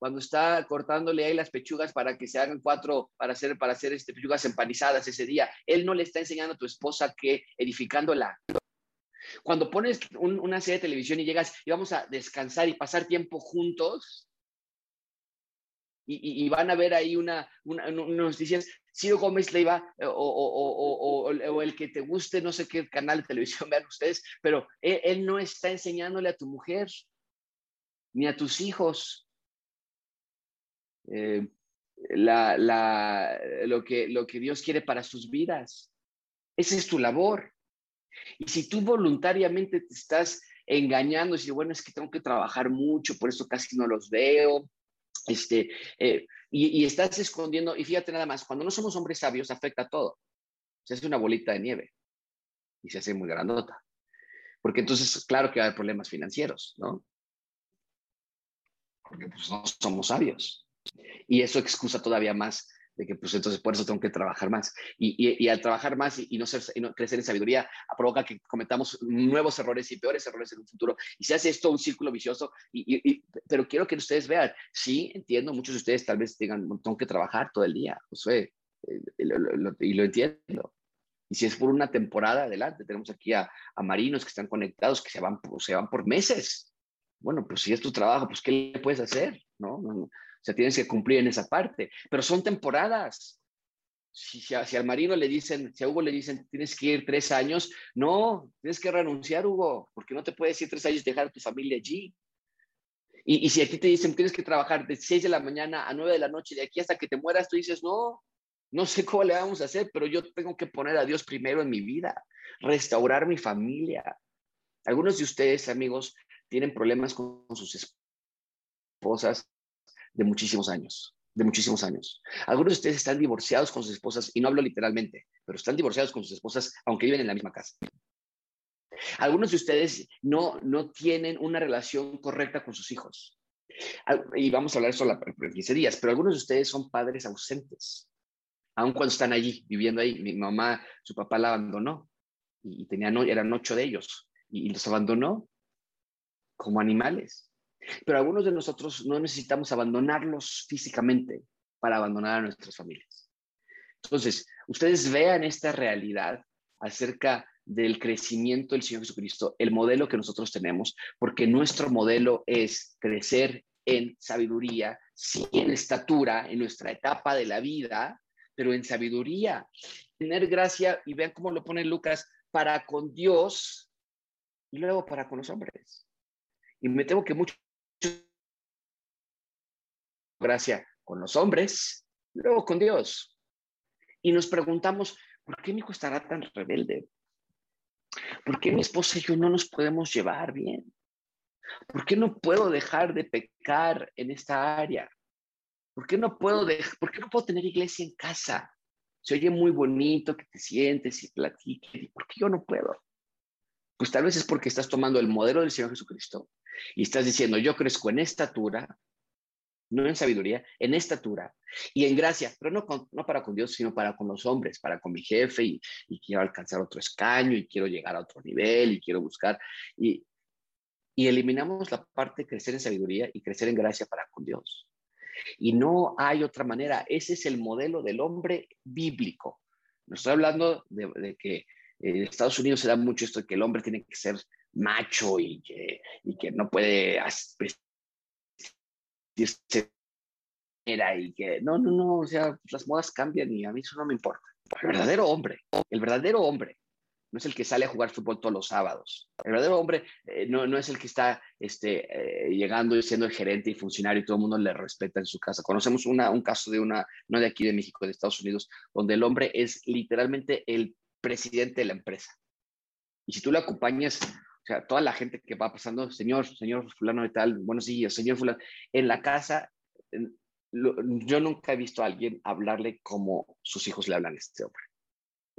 cuando está cortándole ahí las pechugas para que se hagan cuatro, para hacer, para hacer este, pechugas empanizadas ese día. Él no le está enseñando a tu esposa que edificándola. Cuando pones una serie de televisión y llegas y vamos a descansar y pasar tiempo juntos, y, van a ver ahí una, una, Ciro Gómez Leiva o, o, o, el que te guste, no sé qué canal de televisión vean ustedes, pero él, no está enseñándole a tu mujer ni a tus hijos eh, la, la, lo, que, lo que Dios quiere para sus vidas. Esa es tu labor. Y si tú voluntariamente te estás engañando, y bueno, es que tengo que trabajar mucho, por eso casi no los veo, este, eh, y, estás escondiendo, y fíjate nada más, cuando no somos hombres sabios afecta todo. Se hace una bolita de nieve y se hace muy grandota. Porque entonces, claro que va a haber problemas financieros, ¿no? Porque pues no somos sabios. Y eso excusa todavía más de que pues entonces por eso tengo que trabajar más. Y, y, al trabajar más y, no ser, y no crecer en sabiduría provoca que cometamos nuevos errores y peores errores en un futuro. Y se hace esto un círculo vicioso. Y, pero quiero que ustedes vean, sí, entiendo, muchos de ustedes tal vez digan, tengo que trabajar todo el día, Josué, eh, y lo entiendo. Y si es por una temporada, adelante. Tenemos aquí a, a marinos que están conectados, que se van, se van por meses. Bueno, pues si es tu trabajo, pues ¿qué le puedes hacer? ¿No? no, sea, tienes que cumplir en esa parte, pero son temporadas. Si, al marino le dicen, si a Hugo le dicen, tienes que ir tres años, no, tienes que renunciar, Hugo, porque no te puedes ir tres años y dejar a tu familia allí. Y, y si aquí te dicen, tienes que trabajar de seis de la mañana a nueve de la noche, de aquí hasta que te mueras, tú dices, no, no sé cómo le vamos a hacer, pero yo tengo que poner a Dios primero en mi vida, restaurar mi familia. Algunos de ustedes, amigos, tienen problemas con sus esposas, de muchísimos años, de muchísimos años. Algunos de ustedes están divorciados con sus esposas, y no hablo literalmente, pero están divorciados con sus esposas aunque viven en la misma casa. Algunos de ustedes no, no tienen una relación correcta con sus hijos. Y vamos a hablar eso en 15 días, pero algunos de ustedes son padres ausentes, aun cuando están allí, viviendo ahí. Mi mamá, su papá la abandonó y tenían, eran ocho de ellos y los abandonó como animales. Pero algunos de nosotros no necesitamos abandonarlos físicamente para abandonar a nuestras familias. Entonces, ustedes vean esta realidad acerca del crecimiento del Señor Jesucristo, el modelo que nosotros tenemos, porque nuestro modelo es crecer en sabiduría, sí en estatura, en nuestra etapa de la vida, pero en sabiduría, tener gracia, y vean cómo lo pone Lucas, para con Dios y luego para con los hombres. Y me temo que muchos gracia con los hombres, luego con Dios. Y nos preguntamos, ¿por qué mi hijo estará tan rebelde? ¿Por qué mi esposa y yo no nos podemos llevar bien? ¿Por qué no puedo dejar de pecar en esta área? ¿Por qué no puedo, ¿por qué no puedo tener iglesia en casa? Se oye muy bonito que te sientes y platiques. ¿Por qué yo no puedo? Pues tal vez es porque estás tomando el modelo del Señor Jesucristo y estás diciendo, yo crezco en estatura, no en sabiduría, en estatura y en gracia, pero no, no para con Dios, sino para con los hombres, para con mi jefe y, quiero alcanzar otro escaño y quiero llegar a otro nivel y quiero buscar. Y, y eliminamos la parte de crecer en sabiduría y crecer en gracia para con Dios. Y no hay otra manera. Ese es el modelo del hombre bíblico. No estoy hablando de, que en Estados Unidos se da mucho esto de que el hombre tiene que ser macho y que, y que no puede vestirse y que no, no, no, o sea, las modas cambian y a mí eso no me importa. El verdadero hombre, el verdadero hombre, no es el que sale a jugar fútbol todos los sábados. El verdadero hombre eh, no, no, es el que está este, eh, llegando y siendo el gerente y funcionario y todo el mundo le respeta en su casa. Conocemos una, un caso de una, no de aquí de México, de Estados Unidos, donde el hombre es literalmente el presidente de la empresa. Y si tú le acompañas o sea, toda la gente que va pasando, señor, señor fulano de tal, buenos días, señor fulano, en la casa, yo nunca he visto a alguien hablarle como sus hijos le hablan a este hombre.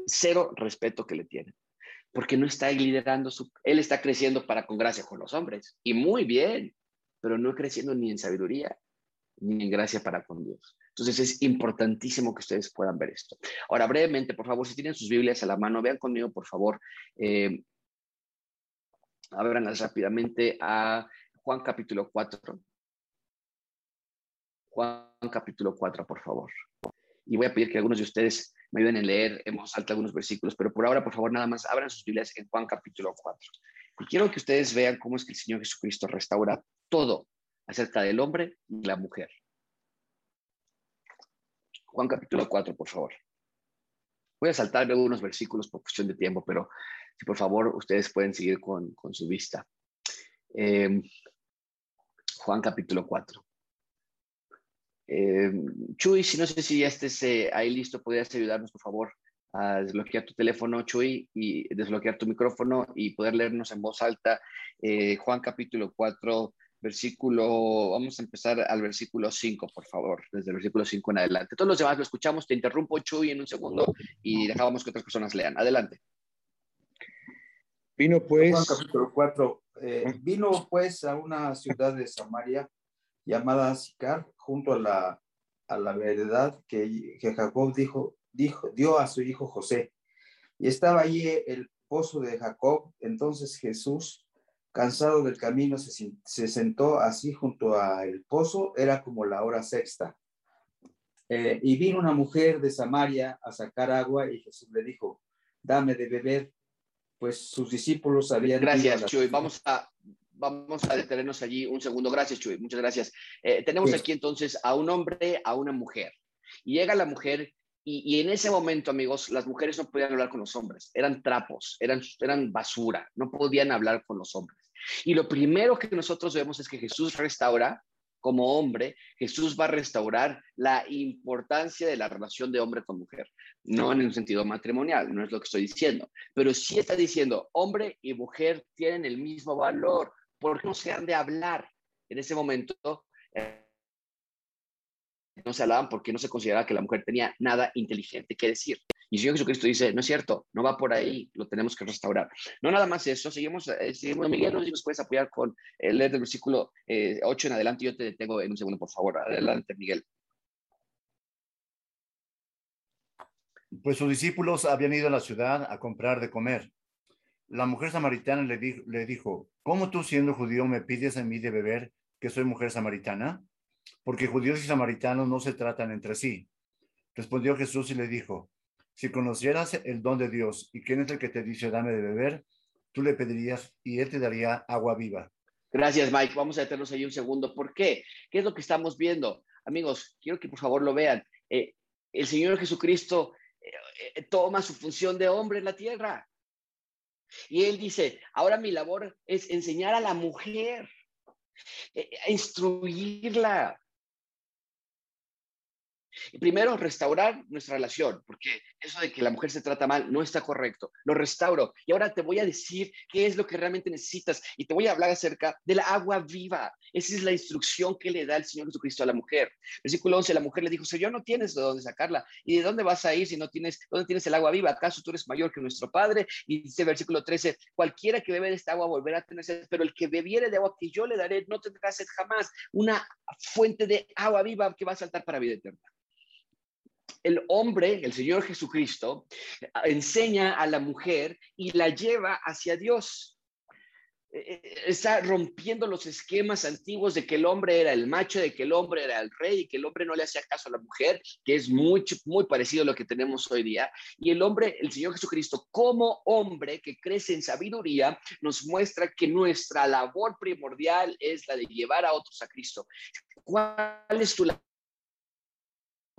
Cero respeto que le tienen, porque no está liderando su, él está creciendo para con gracia con los hombres, y muy bien, pero no creciendo ni en sabiduría, ni en gracia para con Dios. Entonces es importantísimo que ustedes puedan ver esto. Ahora, brevemente, por favor, si tienen sus Biblias a la mano, vean conmigo, por favor, eh, rápidamente a Juan capítulo 4. Juan capítulo 4, por favor. Y voy a pedir que algunos de ustedes me ayuden a leer en voz alta algunos versículos, pero por ahora, por favor, nada más abran sus Biblias en Juan capítulo 4. Y quiero que ustedes vean cómo es que el Señor Jesucristo restaura todo acerca del hombre y la mujer. Juan capítulo 4, por favor. Voy a saltarme algunos versículos por cuestión de tiempo, pero si por favor ustedes pueden seguir con, su vista. Em, Juan capítulo 4. Em, Chuy, si no sé si ya estés eh, ahí listo, podrías ayudarnos, por favor, a desbloquear tu teléfono, Chuy, y desbloquear tu micrófono y poder leernos en voz alta. Eh, Juan capítulo 4, versículo, vamos a empezar al versículo 5, por favor, desde el versículo 5 en adelante. Todos los demás lo escuchamos, te interrumpo, Chuy, en un segundo y dejábamos que otras personas lean. Adelante. Vino pues, capítulo 4, eh, vino pues a una ciudad de Samaria llamada Sicar, junto a la, a la verdad que, que Jacob dijo, dijo, dio a su hijo José. Y estaba allí el pozo de Jacob, entonces Jesús Cansado del camino, se, sentó así junto al pozo, era como la hora sexta. Eh, y vino una mujer de Samaria a sacar agua y Jesús le dijo, dame de beber, pues sus discípulos habían... Gracias, Chuy. Vamos a, vamos a detenernos allí un segundo. Gracias, Chuy. Muchas gracias. Eh, tenemos aquí entonces a un hombre, a una mujer. Y llega la mujer y, en ese momento, amigos, las mujeres no podían hablar con los hombres, eran trapos, eran, eran basura, no podían hablar con los hombres. Y lo primero que nosotros vemos es que Jesús restaura, como hombre, Jesús va a restaurar la importancia de la relación de hombre con mujer, no en un sentido matrimonial, no es lo que estoy diciendo, pero sí está diciendo, hombre y mujer tienen el mismo valor, ¿por qué no se han de hablar? En ese momento, eh, no se hablaban porque no se consideraba que la mujer tenía nada inteligente que decir. Y el Señor Jesucristo dice, no es cierto, no va por ahí, lo tenemos que restaurar. No nada más eso, seguimos, eh, seguimos Miguel, no sé si nos puedes apoyar con el leer del versículo 8 eh, en adelante, yo te detengo en un segundo, por favor, adelante, Miguel. Pues sus discípulos habían ido a la ciudad a comprar de comer. La mujer samaritana le dijo, ¿cómo tú siendo judío me pides a mí de beber que soy mujer samaritana? Porque judíos y samaritanos no se tratan entre sí. Respondió Jesús y le dijo, si conocieras el don de Dios y quién es el que te dice dame de beber, tú le pedirías y él te daría agua viva. Gracias, Mike. Vamos a detenernos ahí un segundo. ¿Por qué? ¿Qué es lo que estamos viendo? Amigos, quiero que por favor lo vean. Eh, el Señor Jesucristo eh, eh, toma su función de hombre en la tierra. Y él dice, ahora mi labor es enseñar a la mujer, a instruirla, primero, restaurar nuestra relación, porque eso de que la mujer se trata mal no está correcto. Lo restauro. Y ahora te voy a decir qué es lo que realmente necesitas y te voy a hablar acerca de la agua viva. Esa es la instrucción que le da el Señor Jesucristo a la mujer. Versículo 11, la mujer le dijo, Señor, no tienes de dónde sacarla. ¿Y de dónde vas a ir si no tienes, dónde tienes el agua viva? ¿Acaso tú eres mayor que nuestro Padre? Y dice versículo 13, cualquiera que bebe de esta agua volverá a tener sed, pero el que bebiere de agua que yo le daré no tendrá sed jamás. Una fuente de agua viva que va a saltar para vida eterna el hombre, el Señor Jesucristo, enseña a la mujer y la lleva hacia Dios. Eh, eh, está rompiendo los esquemas antiguos de que el hombre era el macho, de que el hombre era el rey y que el hombre no le hacía caso a la mujer, que es muy, muy parecido a lo que tenemos hoy día. Y el hombre, el Señor Jesucristo, como hombre que crece en sabiduría, nos muestra que nuestra labor primordial es la de llevar a otros a Cristo. ¿Cuál es tu labor?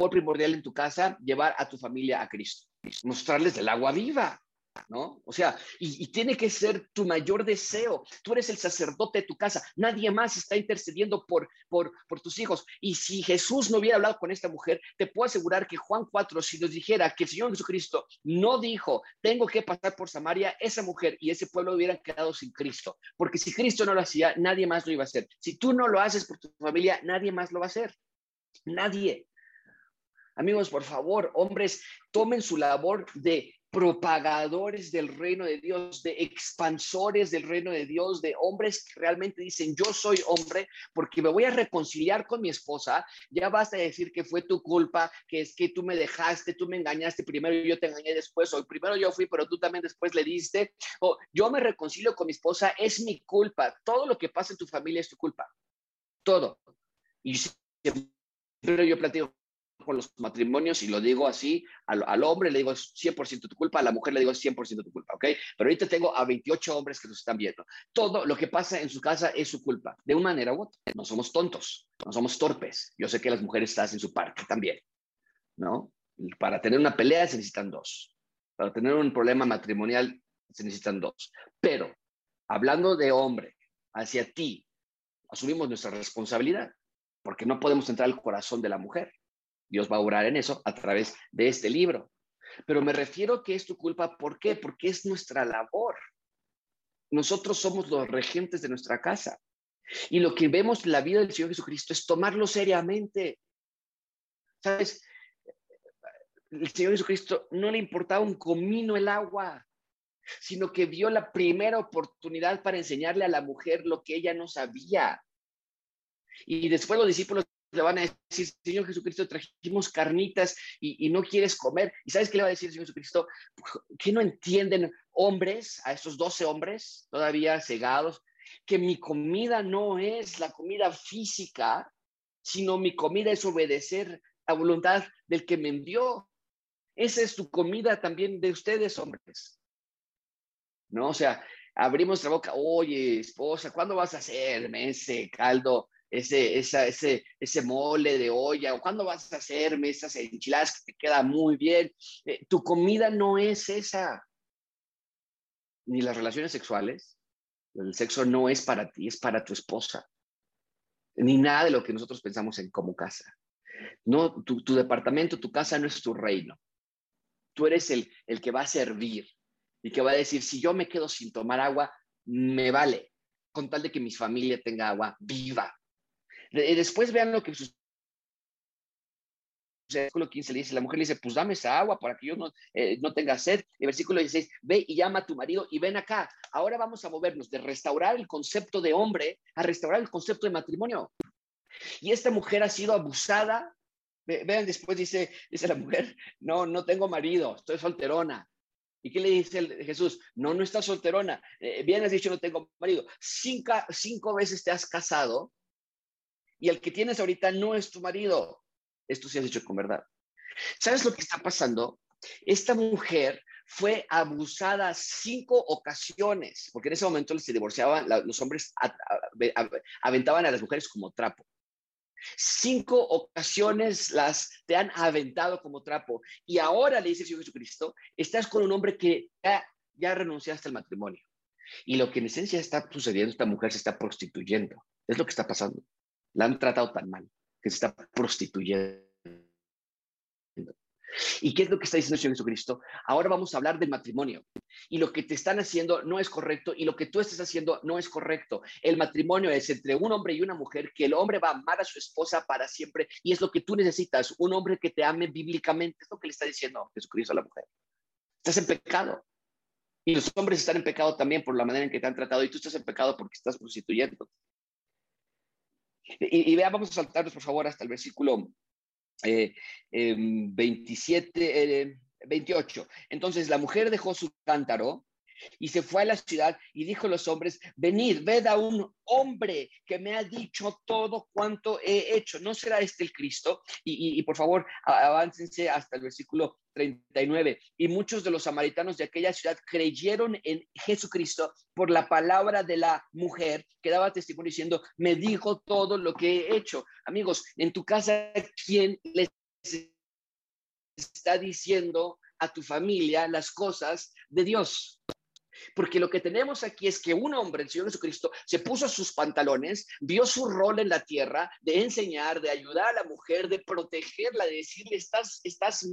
Primordial en tu casa, llevar a tu familia a Cristo, mostrarles el agua viva, ¿no? O sea, y, tiene que ser tu mayor deseo. Tú eres el sacerdote de tu casa, nadie más está intercediendo por, por, por tus hijos. Y si Jesús no hubiera hablado con esta mujer, te puedo asegurar que Juan 4, si nos dijera que el Señor Jesucristo no dijo, tengo que pasar por Samaria, esa mujer y ese pueblo hubieran quedado sin Cristo. Porque si Cristo no lo hacía, nadie más lo iba a hacer. Si tú no lo haces por tu familia, nadie más lo va a hacer. Nadie. Amigos, por favor, hombres, tomen su labor de propagadores del reino de Dios, de expansores del reino de Dios, de hombres que realmente dicen, yo soy hombre porque me voy a reconciliar con mi esposa, ya basta de decir que fue tu culpa, que es que tú me dejaste, tú me engañaste primero y yo te engañé después, o primero yo fui, pero tú también después le diste, o yo me reconcilio con mi esposa, es mi culpa, todo lo que pasa en tu familia es tu culpa, todo. Y siempre yo platico con los matrimonios y lo digo así, al, hombre le digo 100% tu culpa, a la mujer le digo 100% tu culpa, ¿ok? Pero ahorita tengo a 28 hombres que nos están viendo. Todo lo que pasa en su casa es su culpa, de una manera u otra. No somos tontos, no somos torpes. Yo sé que las mujeres están en su parte también, ¿no? Para tener una pelea se necesitan dos. Para tener un problema matrimonial se necesitan dos. Pero hablando de hombre hacia ti, asumimos nuestra responsabilidad, porque no podemos entrar al corazón de la mujer. Dios va a orar en eso a través de este libro. Pero me refiero que es tu culpa, ¿por qué? Porque es nuestra labor. Nosotros somos los regentes de nuestra casa. Y lo que vemos en la vida del Señor Jesucristo es tomarlo seriamente. ¿Sabes? El Señor Jesucristo no le importaba un comino el agua, sino que vio la primera oportunidad para enseñarle a la mujer lo que ella no sabía. Y después los discípulos le van a decir, Señor Jesucristo, trajimos carnitas y, no quieres comer. ¿Y sabes qué le va a decir el Señor Jesucristo? ¿Qué no entienden hombres, a estos doce hombres todavía cegados, que mi comida no es la comida física, sino mi comida es obedecer la voluntad del que me envió. Esa es tu comida también de ustedes, hombres. ¿No? O sea, abrimos la boca, oye, esposa, ¿cuándo vas a hacerme ese caldo ese, ese, ese mole de olla, o cuándo vas a hacerme esas enchiladas que te queda muy bien. Eh, tu comida no es esa. Ni las relaciones sexuales. El sexo no es para ti, es para tu esposa. Ni nada de lo que nosotros pensamos en como casa. No, tu, tu departamento, tu casa no es tu reino. Tú eres el, el que va a servir y que va a decir, si yo me quedo sin tomar agua, me vale, con tal de que mi familia tenga agua viva. Después vean lo que sucede. Versículo 15 le dice, la mujer le dice, pues dame esa agua para que yo no, eh, no tenga sed. El versículo 16, ve y llama a tu marido y ven acá. Ahora vamos a movernos de restaurar el concepto de hombre a restaurar el concepto de matrimonio. Y esta mujer ha sido abusada. Vean, después dice, dice la mujer, no, no tengo marido, estoy solterona. ¿Y qué le dice Jesús? No, no estás solterona. Eh, bien has dicho, no tengo marido. Cinco, cinco veces te has casado y el que tienes ahorita no es tu marido. Esto sí has dicho con verdad. ¿Sabes lo que está pasando? Esta mujer fue abusada cinco ocasiones, porque en ese momento se divorciaban, los hombres aventaban a las mujeres como trapo. Cinco ocasiones las te han aventado como trapo. Y ahora le dice el Señor Jesucristo, estás con un hombre que ya, ya renunciaste al matrimonio. Y lo que en esencia está sucediendo, esta mujer se está prostituyendo. Es lo que está pasando. La han tratado tan mal que se está prostituyendo. ¿Y qué es lo que está diciendo Jesucristo? Ahora vamos a hablar del matrimonio. Y lo que te están haciendo no es correcto y lo que tú estás haciendo no es correcto. El matrimonio es entre un hombre y una mujer que el hombre va a amar a su esposa para siempre y es lo que tú necesitas, un hombre que te ame bíblicamente. Es lo que le está diciendo Jesucristo a la mujer. Estás en pecado. Y los hombres están en pecado también por la manera en que te han tratado y tú estás en pecado porque estás prostituyendo. Y, vea, vamos a saltarnos, por favor, hasta el versículo 27, 28. Entonces la mujer dejó su cántaro y se fue a la ciudad y dijo a los hombres, venid, ved a un hombre que me ha dicho todo cuanto he hecho. ¿No será este el Cristo? Y, por favor, aváncense hasta el versículo 39. Y muchos de los samaritanos de aquella ciudad creyeron en Jesucristo por la palabra de la mujer que daba testimonio diciendo, me dijo todo lo que he hecho. Amigos, en tu casa, ¿quién les está diciendo a tu familia las cosas de Dios? Porque lo que tenemos aquí es que un hombre, el Señor Jesucristo, se puso sus pantalones, vio su rol en la tierra de enseñar, de ayudar a la mujer, de protegerla, de decirle, estás, estás,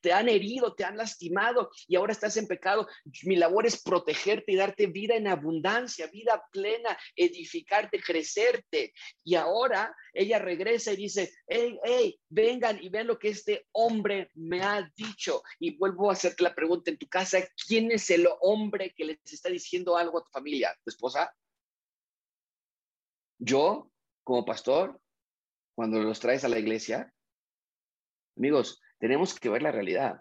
te, han herido, te han lastimado y ahora estás en pecado. Mi labor es protegerte y darte vida en abundancia, vida plena, edificarte, crecerte. Y ahora ella regresa y dice, hey, hey, vengan y vean lo que este hombre me ha dicho. Y vuelvo a hacerte la pregunta en tu casa, ¿quién es el hombre que les está diciendo algo a tu familia, tu esposa? Yo, como pastor, cuando los traes a la iglesia, amigos, tenemos que ver la realidad.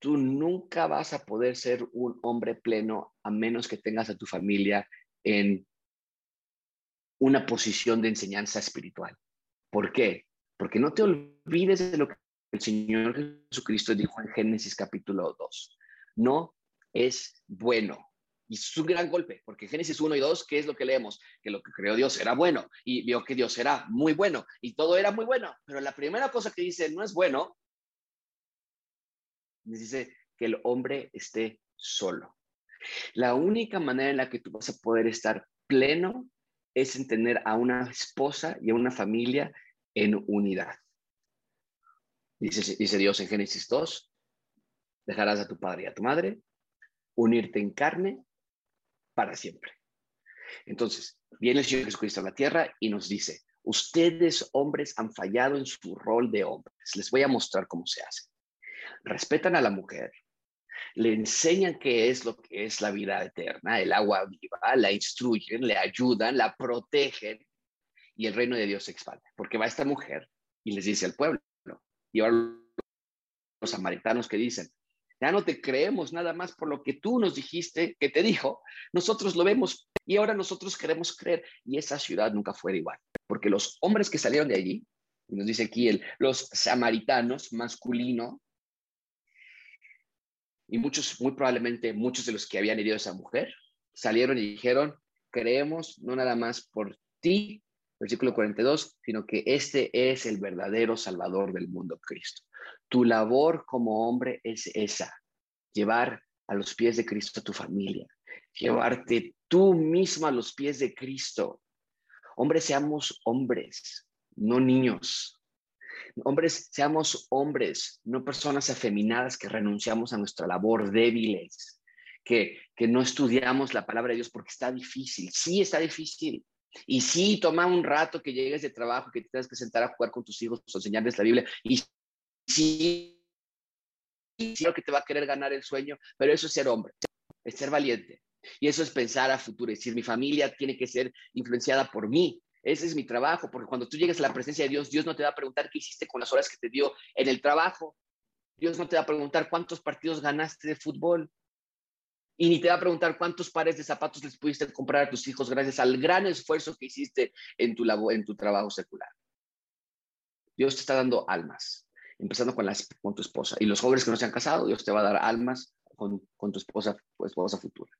Tú nunca vas a poder ser un hombre pleno a menos que tengas a tu familia en una posición de enseñanza espiritual. ¿Por qué? Porque no te olvides de lo que el Señor Jesucristo dijo en Génesis capítulo 2. No es bueno. Y es un gran golpe, porque Génesis 1 y 2, ¿qué es lo que leemos? Que lo que creó Dios era bueno y vio que Dios era muy bueno y todo era muy bueno. Pero la primera cosa que dice no es bueno, dice que el hombre esté solo. La única manera en la que tú vas a poder estar pleno es en tener a una esposa y a una familia en unidad. Dice, dice Dios en Génesis 2, dejarás a tu padre y a tu madre, unirte en carne para siempre. Entonces, viene el Señor Jesucristo a la tierra y nos dice, ustedes hombres han fallado en su rol de hombres. Les voy a mostrar cómo se hace. Respetan a la mujer, le enseñan qué es lo que es la vida eterna, el agua viva, la instruyen, le ayudan, la protegen y el reino de Dios se expande. Porque va esta mujer y les dice al pueblo, y ahora los samaritanos que dicen, ya no te creemos nada más por lo que tú nos dijiste que te dijo. Nosotros lo vemos y ahora nosotros queremos creer. Y esa ciudad nunca fue igual, porque los hombres que salieron de allí, nos dice aquí el, los samaritanos masculino, y muchos, muy probablemente muchos de los que habían herido a esa mujer, salieron y dijeron, creemos no nada más por ti, versículo 42, sino que este es el verdadero Salvador del mundo, Cristo. Tu labor como hombre es esa, llevar a los pies de Cristo a tu familia, llevarte tú mismo a los pies de Cristo. Hombres, seamos hombres, no niños. Hombres, seamos hombres, no personas afeminadas que renunciamos a nuestra labor, débiles, que, que no estudiamos la palabra de Dios porque está difícil. Sí, está difícil. Y sí, toma un rato que llegues de trabajo, que te tengas que sentar a jugar con tus hijos enseñarles la Biblia. Y sí, lo que te va a querer ganar el sueño, pero eso es ser hombre, es ser valiente. Y eso es pensar a futuro, es decir, mi familia tiene que ser influenciada por mí. Ese es mi trabajo, porque cuando tú llegues a la presencia de Dios, Dios no te va a preguntar qué hiciste con las horas que te dio en el trabajo. Dios no te va a preguntar cuántos partidos ganaste de fútbol. Y ni te va a preguntar cuántos pares de zapatos les pudiste comprar a tus hijos gracias al gran esfuerzo que hiciste en tu, en tu trabajo secular. Dios te está dando almas empezando con, tu esposa. Y los jóvenes que no se han casado, Dios te va a dar almas con, con tu esposa, tu esposa futura.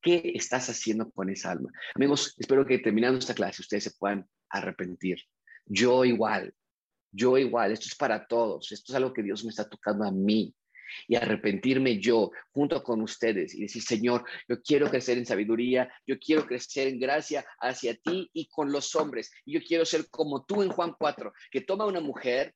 ¿Qué estás haciendo con esa alma? Amigos, espero que terminando esta clase ustedes se puedan arrepentir. Yo igual, yo igual, esto es para todos, esto es algo que Dios me está tocando a mí y arrepentirme yo junto con ustedes y decir, Señor, yo quiero crecer en sabiduría, yo quiero crecer en gracia hacia ti y con los hombres. Y yo quiero ser como tú en Juan 4, que toma una mujer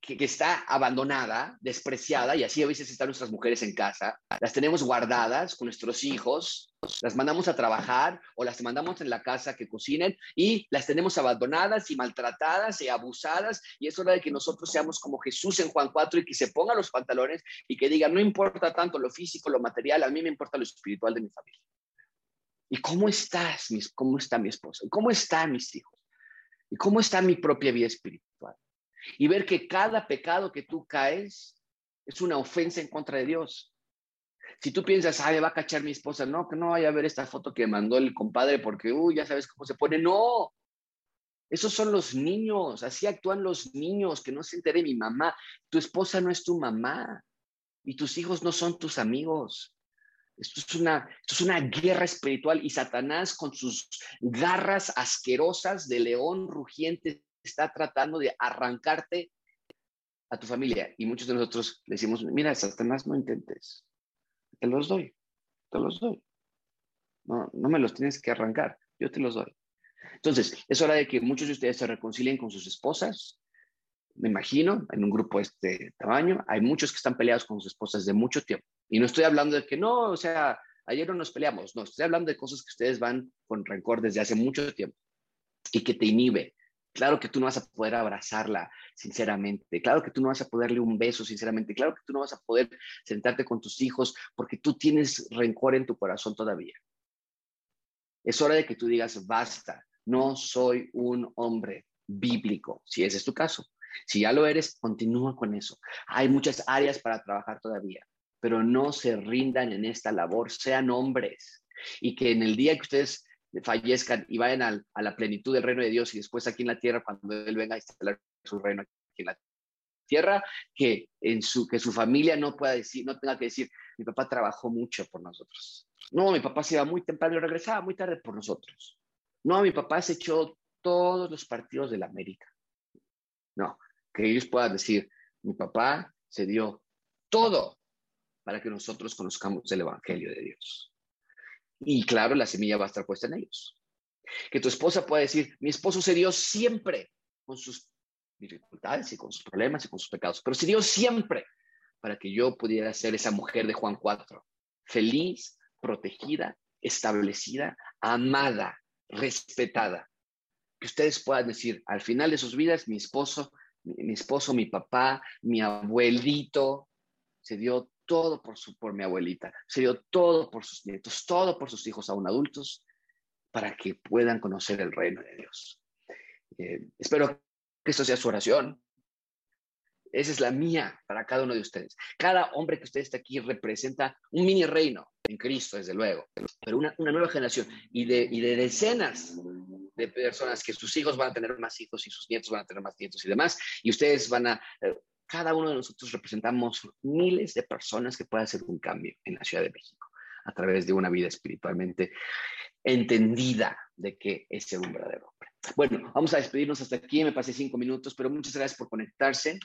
que, está abandonada, despreciada, y así a veces están nuestras mujeres en casa, las tenemos guardadas con nuestros hijos, las mandamos a trabajar o las mandamos en la casa que cocinen y las tenemos abandonadas y maltratadas y abusadas, y es hora de que nosotros seamos como Jesús en Juan 4 y que se pongan los pantalones y que digan, no importa tanto lo físico, lo material, a mí me importa lo espiritual de mi familia. ¿Y cómo estás? ¿Cómo está mi esposa? ¿Y cómo están mis hijos? ¿Y cómo está mi propia vida espiritual? Y ver que cada pecado que tú caes es una ofensa en contra de Dios. Si tú piensas, me va a cachar mi esposa, no, que no vaya a ver esta foto que mandó el compadre porque, uy, ya sabes cómo se pone. No, esos son los niños, así actúan los niños, que no se entere mi mamá. Tu esposa no es tu mamá y tus hijos no son tus amigos. Esto es, una, esto es una guerra espiritual y Satanás con sus garras asquerosas de león rugiente está tratando de arrancarte a tu familia. Y muchos de nosotros le decimos, mira, Satanás, no intentes. Te los doy, te los doy. No, no me los tienes que arrancar, yo te los doy. Entonces, es hora de que muchos de ustedes se reconcilien con sus esposas. Me imagino, en un grupo de este tamaño, hay muchos que están peleados con sus esposas de mucho tiempo. Y no estoy hablando de que no, o sea, ayer no nos peleamos, no, estoy hablando de cosas que ustedes van con rencor desde hace mucho tiempo y que te inhibe, Claro que tú no vas a poder abrazarla sinceramente, claro que tú no vas a poderle un beso sinceramente, claro que tú no vas a poder sentarte con tus hijos porque tú tienes rencor en tu corazón todavía. Es hora de que tú digas, basta, no soy un hombre bíblico, si ese es tu caso. Si ya lo eres, continúa con eso. Hay muchas áreas para trabajar todavía, pero no se rindan en esta labor, sean hombres y que en el día que ustedes fallezcan y vayan a la plenitud del reino de Dios y después aquí en la tierra, cuando Él venga a instalar su reino aquí en la tierra, que, en su, que su familia no pueda decir, no tenga que decir, mi papá trabajó mucho por nosotros. No, mi papá se iba muy temprano y regresaba muy tarde por nosotros. No, mi papá se echó todos los partidos de la América. No, que ellos puedan decir, mi papá se dio todo para que nosotros conozcamos el Evangelio de Dios. Y claro, la semilla va a estar puesta en ellos. Que tu esposa pueda decir, mi esposo se dio siempre con sus dificultades y con sus problemas y con sus pecados, pero se dio siempre para que yo pudiera ser esa mujer de Juan 4, feliz, protegida, establecida, amada, respetada. Que ustedes puedan decir, al final de sus vidas, mi esposo, mi, esposo, mi papá, mi abuelito, se dio todo por, su, por mi abuelita, se dio todo por sus nietos, todo por sus hijos aún adultos, para que puedan conocer el reino de Dios. Eh, espero que esto sea su oración. Esa es la mía para cada uno de ustedes. Cada hombre que usted está aquí representa un mini reino en Cristo, desde luego, pero una, nueva generación y de, y de decenas de personas que sus hijos van a tener más hijos y sus nietos van a tener más nietos y demás, y ustedes van a, eh, cada uno de nosotros representamos miles de personas que pueden hacer un cambio en la Ciudad de México a través de una vida espiritualmente entendida de que es ser un verdadero hombre. Bueno, vamos a despedirnos hasta aquí, me pasé cinco minutos, pero muchas gracias por conectarse.